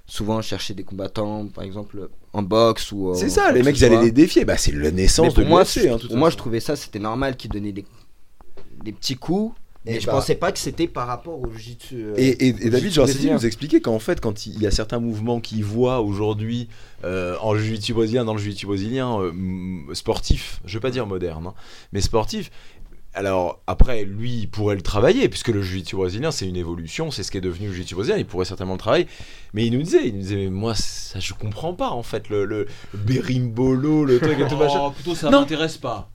souvent chercher des combattants, par exemple en boxe ou. euh, C'est ça, les mecs ils allaient les défier. Bah c'est la naissance pour de moi. Hein, pour moi, je trouvais ça, c'était normal qu'ils donnaient des, des petits coups. Et je bah- pensais pas que c'était par rapport au jiu-jitsu. euh, Et, et- et David brésilien. nous expliquait qu'en fait, quand il y a certains mouvements qu'il voit aujourd'hui euh, en jiu-jitsu brésilien, dans le jiu-jitsu brésilien euh, sportif, je vais pas dire moderne, hein, mais sportif. Alors après, lui, il pourrait le travailler, puisque le jiu-jitsu brésilien, c'est une évolution, c'est ce qui est devenu le jiu-jitsu brésilien, il pourrait certainement le travailler. Mais il nous disait, il nous disait, mais moi, ça, je comprends pas, en fait, le, le berimbolo, le truc et tout [LAUGHS] machin. Oh, plutôt ça m'intéresse pas.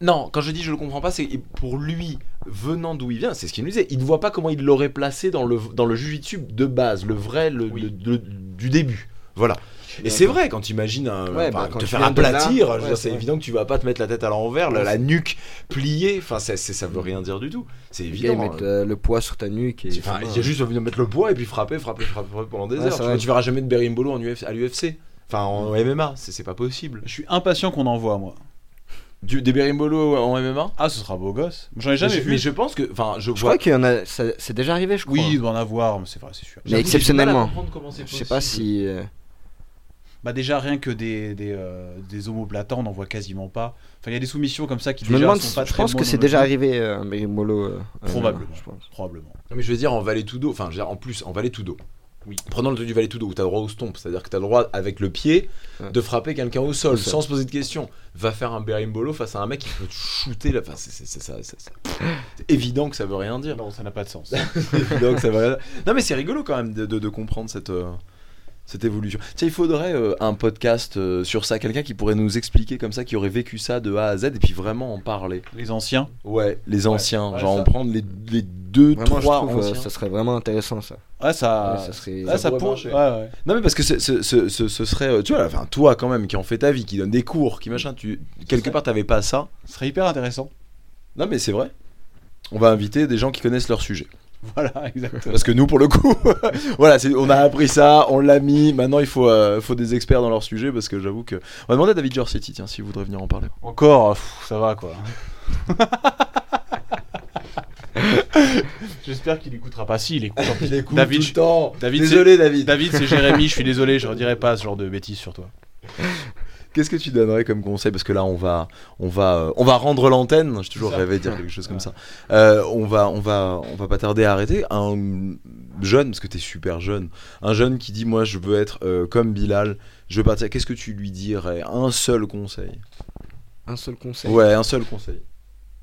Non, quand je dis je le comprends pas, c'est pour lui, venant d'où il vient, c'est ce qu'il nous disait. Il ne voit pas comment il l'aurait placé dans le, dans le jujitsu de base, le vrai, le, Oui. le- le- du début. Voilà. Et c'est vrai, quand tu imagines un, Ouais, bah, quand te tu faire aplatir, ouais, c'est évident que tu vas pas te mettre la tête à l'envers, la, nuque pliée, enfin, ça, c'est- ça veut rien dire du tout. C'est ils évident. mettent euh, le poids sur ta nuque. Et Enfin, il y a juste envie de mettre le poids et puis frapper, frapper, frapper, frapper pendant des Ouais, heures. Tu, vrai. tu verras jamais de berimbolo en UFC, à l'UFC. Enfin, en MMA, c'est c'est pas possible. Je suis impatient qu'on en voit moi. Du, des berimbolo en MMA Ah, ce sera beau gosse. J'en ai jamais mais je, vu. mais je pense que, enfin, je, Je vois crois qu'il y en a. ça- C'est déjà arrivé, je crois. Oui, il doit en avoir, mais c'est vrai, c'est sûr. Mais exceptionnellement. Je sais pas si. euh, Bah déjà rien que des des, euh, des on n'en voit quasiment pas. Enfin il y a des soumissions comme ça qui Je déjà demande, sont pas je très pense que c'est déjà arrivé euh, un Berimbolo. euh, euh, Probablement. je pense. Probablement. Non, mais je veux dire, en Valley Tudo, enfin, en plus, en Valley Tudo. Oui. Prenons le truc du Valley Tudo où t'as le droit au stomp, c'est-à-dire que t'as le droit avec le pied Ouais. de frapper quelqu'un au sol sans se poser de questions. Va faire un berimbolo face à un mec qui peut te shooter là. Enfin, c'est ça. évident que ça veut rien dire. Non, ça n'a pas de sens. [LAUGHS] C'est évident que ça veut rien dire. Non, mais c'est rigolo quand même de, de- de comprendre cette. euh, cette évolution. Tiens, il faudrait euh, un podcast euh, sur ça, quelqu'un qui pourrait nous expliquer comme ça, qui aurait vécu ça de A à Z et puis vraiment en parler. Les anciens. Ouais, les anciens, ouais, genre ça. en prendre les, les deux, Vraiment, je trois trouve euh, ça serait vraiment intéressant ça. Ouais, ça. Ouais, ça serait- ouais, ça pourrait pour- marcher. ouais, ouais. Non mais parce que ce, ce- ce- ce- ce serait, tu vois, enfin toi quand même qui en fais ta vie, qui donne des cours, qui machin, tu quelque ça. part t'avais pas ça. Ce serait hyper intéressant. Non mais c'est vrai. On va inviter des gens qui connaissent leur sujet. [LAUGHS] Voilà, exactement. Parce que nous pour le coup, [LAUGHS] voilà, on a appris ça, on l'a mis. Maintenant il faut, euh, faut des experts dans leur sujet parce que j'avoue que. On va demander à David Giorsetti, tiens, s'il voudrait venir en parler. Encore, pff, ça va quoi. [LAUGHS] J'espère qu'il écoutera pas. Si, il écoute. en plus. David, temps. David, Désolé David. David, c'est Jérémy. Je suis désolé, je redirai pas ce genre de bêtises sur toi. Qu'est-ce que tu donnerais comme conseil? Parce que là, on va, on va, euh, on va rendre l'antenne. J'ai toujours rêvé de dire quelque chose comme ça. Euh, on va, on va, on va pas tarder à arrêter. Un jeune, parce que t'es super jeune, un jeune qui dit moi, je veux être euh, comme Bilal. Je veux partir. Qu'est-ce que tu lui dirais? Un seul conseil. Un seul conseil. Ouais, un seul conseil.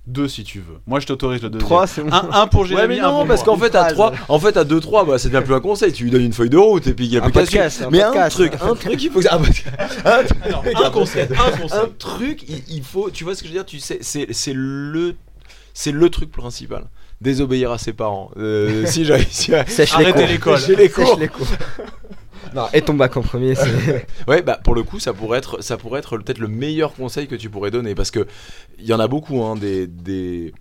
Deux si tu veux. Moi, je t'autorise le deuxième. Trois, c'est bon. Un, un pour Ouais, Jérémy, mais un non, pour parce moi. qu'en fait, à. 3, en fait, à 2, 3, bah, c'est bien plus un conseil. Tu lui donnes une feuille de route et puis il y a plus qu'à suivre. podcast, un Mais un podcast. truc, un [LAUGHS] truc, il faut que ça. un. Un truc, Alors, un conseil, un conseil. un truc, il, il faut, tu vois ce que je veux dire, tu sais, c'est c'est le, c'est le truc principal. Désobéir à ses parents. Euh, [LAUGHS] si j'ai réussi à... Sèche les Arrêtez cours. l'école. Sèche les Sèche cours. les cours. [LAUGHS] non, et ton bac en premier, c'est. [LAUGHS] Ouais, bah pour le coup, ça pourrait être, ça pourrait être peut-être le meilleur conseil que tu pourrais donner, parce que il y en a beaucoup, hein, des, des,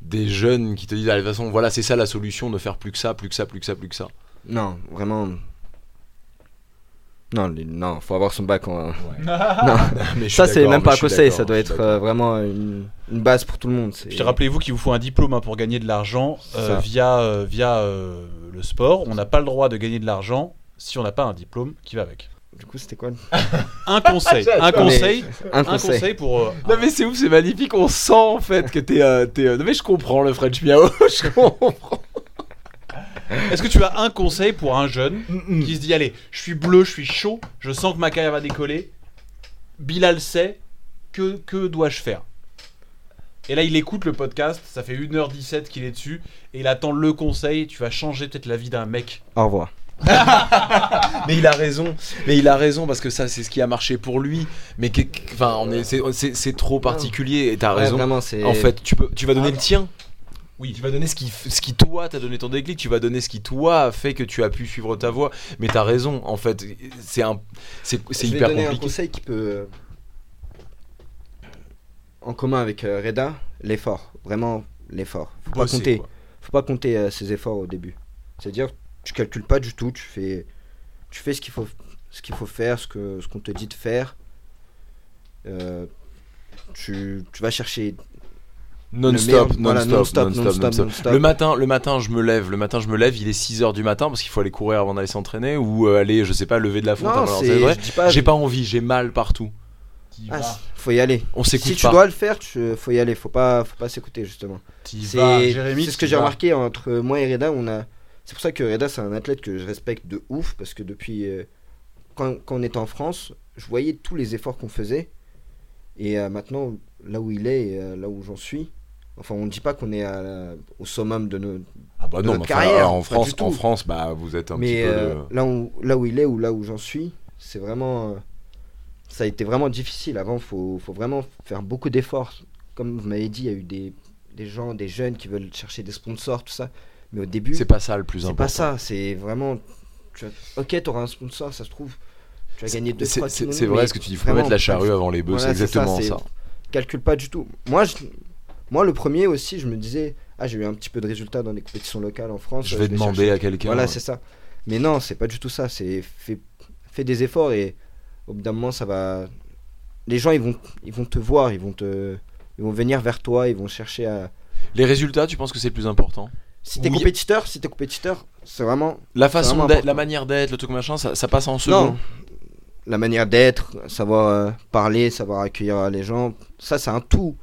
des jeunes qui te disent, ah, de toute façon, voilà, c'est ça la solution, ne faire plus que ça, plus que ça, plus que ça, plus que ça. Non, vraiment. Non, non, faut avoir son bac en. [LAUGHS] [LAUGHS] Mais je Ça, c'est même pas un je conseil, ça doit je être euh, vraiment une, une base pour tout le monde. Puis rappelez-vous qu'il vous faut un diplôme hein, pour gagner de l'argent euh, via, euh, via euh, le sport. On n'a pas le droit de gagner de l'argent si on n'a pas un diplôme qui va avec. Du coup, c'était quoi le- Un conseil, [LAUGHS] un conseil, Un un conseil. pour. euh, Non mais c'est ouf, c'est magnifique, on sent en fait que t'es... euh, t'es, euh, Non mais je comprends le French Miao, [LAUGHS] je comprends. Est-ce que tu as un conseil pour un jeune Mm. qui se dit allez, je suis bleu, je suis chaud, je sens que ma carrière va décoller. Bilal sait que que dois-je faire Et là, il écoute le podcast, ça fait 1h17 qu'il est dessus et il attend le conseil, tu vas changer peut-être la vie d'un mec. Au revoir. [LAUGHS] Mais il a raison, mais il a raison parce que ça c'est ce qui a marché pour lui. Mais enfin, on est, c'est, trop particulier et t'as Ouais, raison. vraiment. En fait, tu peux, tu vas donner Ah. le tien. Oui. Tu vas donner ce qui, ce qui toi t'a donné ton déclic. Tu vas donner ce qui toi a fait que tu as pu suivre ta voie. Mais t'as raison. En fait, c'est un, c'est, c'est Je vais hyper donner un compliqué. conseil qui peut. euh, En commun avec euh, Reda, l'effort. Vraiment, l'effort. Faut pas compter. Faut pas compter euh, ses efforts au début. C'est-à-dire, tu calcules pas du tout. Tu fais, tu fais ce qu'il faut, ce qu'il faut faire, ce que, ce qu'on te dit de faire. Euh, tu, tu vas chercher. Non-stop, non-stop, non-stop. Le matin, le matin, je me lève. Le matin, je me lève. Il est 6h du matin parce qu'il faut aller courir avant d'aller s'entraîner ou euh, aller, je sais pas, lever de la fontaine. J'ai pas envie. J'ai mal partout. Ah, faut y aller. On s'écoute Si tu pas. dois le faire, tu, faut y aller. Faut pas, faut pas s'écouter justement. C'est ce que j'ai remarqué entre moi et Reda. On a, c'est pour ça que Reda c'est un athlète que je respecte de ouf parce que depuis euh, quand, quand on était en France, je voyais tous les efforts qu'on faisait et euh, maintenant là où il est et euh, là où j'en suis. Enfin, on ne dit pas qu'on est à la- au summum de nos. Ah bah non, notre enfin, carrière, en France, en France, bah vous êtes un mais petit peu. euh, là, où, là où il est ou là où j'en suis, c'est vraiment. euh, ça a été vraiment difficile. Avant, il faut, faut vraiment faire beaucoup d'efforts. Comme vous m'avez dit, il y a eu des, des gens, des jeunes qui veulent chercher des sponsors, tout ça. Mais au début, C'est pas ça le plus c'est important. pas ça. C'est vraiment. Tu as- ok, tu auras un sponsor, ça se trouve. Tu vas C'est- gagner 2 C'est 3 c'est- c'est vrai ce que tu dis, faut vraiment, mettre la charrue avant les bœufs, Voilà, c'est c'est ça, exactement c'est- ça. Calcule pas du tout. Moi, je- moi, le premier aussi, je me disais, ah, j'ai eu un petit peu de résultats dans des compétitions locales en France. Je euh, vais chercher. demander à quelqu'un. Voilà, c'est ça. Mais non, c'est pas du tout ça. C'est fais, fais des efforts et au bout d'un moment, ça va. Les gens, ils vont, ils vont te voir, ils vont te, ils vont venir vers toi, ils vont chercher à. Les résultats, tu penses que c'est le plus important? Si t'es Oui. compétiteur, si t'es compétiteur, c'est vraiment. La façon vraiment d'être, la manière d'être, le truc machin, ça, ça passe en second. Non. la manière d'être, savoir euh, parler, savoir accueillir les gens, ça c'est un tout.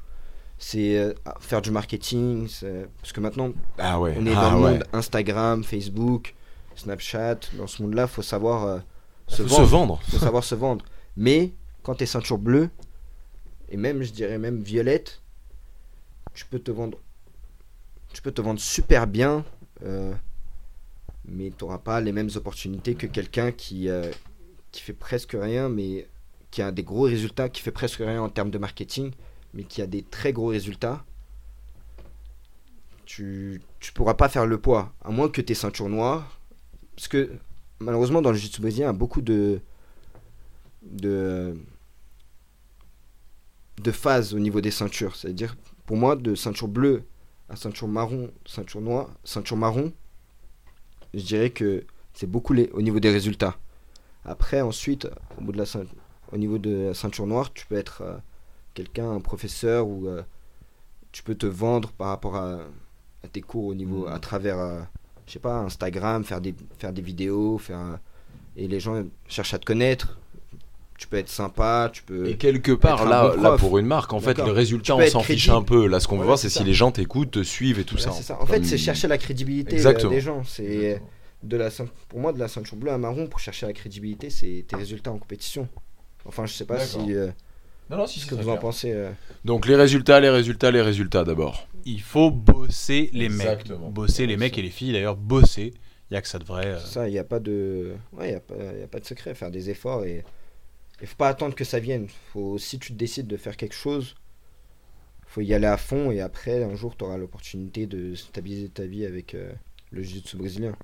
C'est euh, faire du marketing, c'est- parce que maintenant Ah ouais. on est ah dans le ouais. monde Instagram, Facebook, Snapchat, dans ce monde-là, faut savoir euh, se, Faut vendre, se vendre. faut [LAUGHS] savoir se vendre. Mais quand tu es ceinture bleue, et même je dirais même violette, tu peux te vendre, tu peux te vendre super bien, euh, mais tu n'auras pas les mêmes opportunités que quelqu'un qui, euh, qui fait presque rien, mais qui a des gros résultats, qui fait presque rien en termes de marketing, mais qui a des très gros résultats. Tu, tu pourras pas faire le poids, à moins que tu es ceinture noire. Parce que malheureusement, dans le jiu-jitsu il y a beaucoup de, de, de phases au niveau des ceintures. C'est-à-dire, pour moi, de ceinture bleue à ceinture marron, ceinture noire, ceinture marron, je dirais que c'est beaucoup les, au niveau des résultats. Après, ensuite, au, bout de la, ceint- au niveau de la ceinture noire, tu peux être euh, quelqu'un, un professeur, ou euh, tu peux te vendre par rapport à, à tes cours au niveau, à travers, euh, je sais pas, Instagram, faire des, faire des vidéos, faire, et les gens cherchent à te connaître. Tu peux être sympa, tu peux. Et quelque part, là, bon là, pour une marque, en fait, le résultat, on s'en fiche un peu. Là, ce qu'on veut voir, c'est si les gens t'écoutent, te suivent et tout Voilà, ça. c'est ça. En fait, c'est chercher la crédibilité euh, Exactement. des gens. C'est de la pour moi de la ceinture bleue à marron pour chercher la crédibilité, c'est tes résultats en compétition. Enfin, je sais pas si euh, Non, non, si, ce que vous en pensez. euh. Donc, les résultats, les résultats, les résultats d'abord. Il faut bosser les mecs. Bosser les mecs et les filles, d'ailleurs, bosser. Il y a que ça devrait. euh, Ça, il n'y a pas de, ouais, il y a pas, y a pas de secret. Faire des efforts et il faut pas attendre que ça vienne. Faut si tu décides de faire quelque chose, faut y aller à fond et après un jour tu auras l'opportunité de stabiliser ta vie avec euh, le jiu-jitsu brésilien.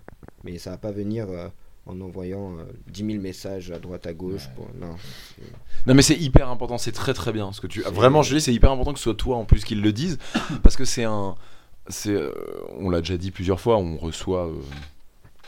Mais ça va pas venir euh, en envoyant euh, 10 000 messages à droite à gauche. Pour... Non. Non mais c'est hyper important, c'est très très bien ce que tu vraiment je dis c'est hyper important que ce soit toi en plus qui le dise parce que c'est un c'est euh, on l'a déjà dit plusieurs fois, on reçoit euh,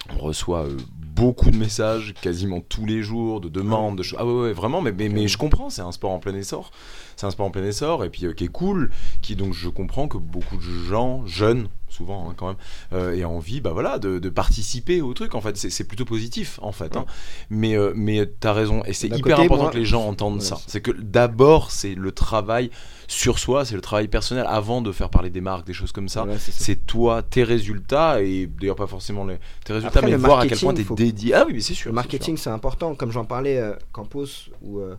on reçoit euh, beaucoup de messages quasiment tous les jours de demandes de choses. Ah ouais, ouais vraiment mais, mais, je comprends, c'est un sport en plein essor. C'est un sport en plein essor et puis euh, qui est cool, qui donc je comprends que beaucoup de gens jeunes souvent hein, quand même euh, aient envie bah voilà de, de participer au truc en fait. C'est plutôt positif en fait hein. mais euh, mais t'as raison. Et c'est hyper côté, important moi- que les gens entendent Ouais, ça. c'est- que d'abord c'est le travail sur soi c'est le travail personnel avant de faire parler des marques des choses comme ça. Voilà, c'est toi tes résultats et d'ailleurs pas forcément les, tes résultats Après, mais voir à quel point t'es faut- dédié. Ah oui mais c'est sûr Le marketing, c'est important. Comme j'en parlais euh, Campos, euh,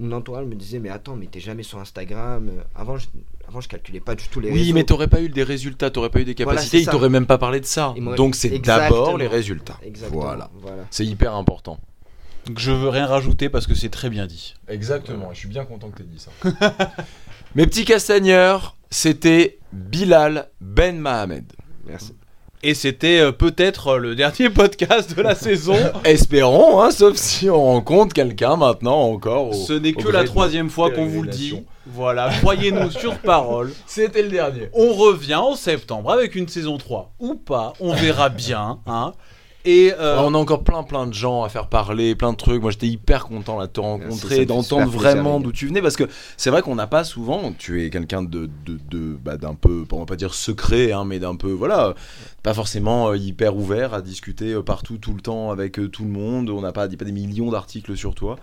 mon entourage me disait Mais attends, mais t'es jamais sur Instagram. Avant, je, avant, je calculais pas du tout les oui réseaux. mais t'aurais pas eu des résultats t'aurais pas eu des Voilà, capacités c'est ils t'auraient même pas parlé de ça donc c'est d'abord les résultats Exactement. voilà voilà. c'est hyper important Donc je veux rien rajouter parce que c'est très bien dit. Exactement, je suis bien content que tu aies dit ça. [LAUGHS] Mes petits castagneurs, c'était Bilal Ben Mohamed. Merci. Et c'était euh, peut-être euh, le dernier [LAUGHS] podcast de la saison. Espérons, hein, sauf si on rencontre quelqu'un maintenant encore. au- Ce n'est que la troisième fois qu'on vous le dit. Voilà, croyez-nous [LAUGHS] sur parole. C'était le dernier. On revient en septembre avec une saison 3 ou pas, on verra bien. Hein. Et euh, on a encore plein plein de gens à faire parler, plein de trucs. Moi j'étais hyper content là, de te rencontrer, d'entendre vraiment d'où tu venais parce que c'est vrai qu'on n'a pas souvent. Tu es quelqu'un de, de, de- bah, d'un peu, on va pas dire secret, hein, mais d'un peu voilà, pas forcément euh, hyper ouvert à discuter euh, partout tout le temps avec euh, tout le monde. On n'a pas, pas des millions d'articles sur toi.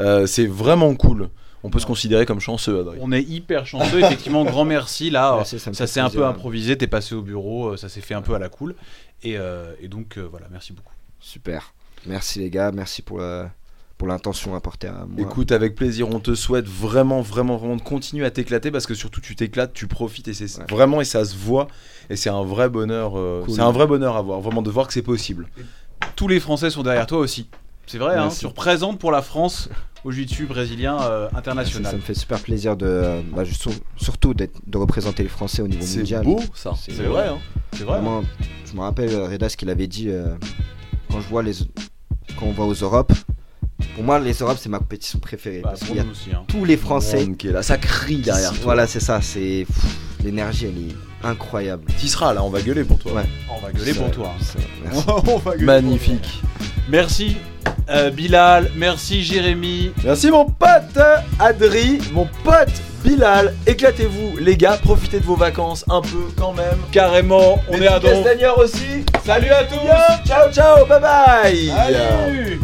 Euh, c'est vraiment cool. On peut se considérer comme chanceux, Adrien. on est hyper chanceux, effectivement, grand merci là. [LAUGHS] Merci, ça ça s'est un peu improvisé, t'es passé au bureau, ça s'est fait un peu à la cool. Et, euh, et donc euh, voilà, merci beaucoup. Super. Merci les gars, merci pour la- pour l'intention apportée à moi. Écoute, avec plaisir, on te souhaite vraiment, vraiment, vraiment de continuer à t'éclater parce que surtout tu t'éclates, tu profites et c'est Ouais. vraiment et ça se voit et c'est un vrai bonheur. euh, Cool. C'est un vrai bonheur à voir, vraiment de voir que c'est possible. Tous les Français sont derrière toi aussi. C'est vrai, hein, tu représentes pour la France au jiu-jitsu brésilien euh, international. ça me fait super plaisir de, euh, bah, surtout d'être- de représenter les Français au niveau C'est mondial. beau ça, C'est c'est vrai. hein. C'est vrai. hein. Vraiment, me rappelle euh, Reda ce qu'il avait dit euh, quand je vois les quand on va aux Europes. Pour moi, les Europes c'est ma compétition préférée Bah, parce qu'il y a aussi. hein. tous les Français. Là, ça crie derrière toi. Voilà, c'est ça. C'est l'énergie, elle est incroyable. Tu seras là, on va gueuler pour toi. Ouais. On va gueuler Ça- pour toi. ça- merci. [LAUGHS] On va gueuler Magnifique. pour toi. Merci euh, Bilal, merci Jérémy. Merci mon pote Adri, mon pote Bilal. Éclatez-vous les gars, profitez de vos vacances un peu quand même. Carrément, on Les est à castagneurs aussi. Salut à tous Ciao ciao, bye bye. Salut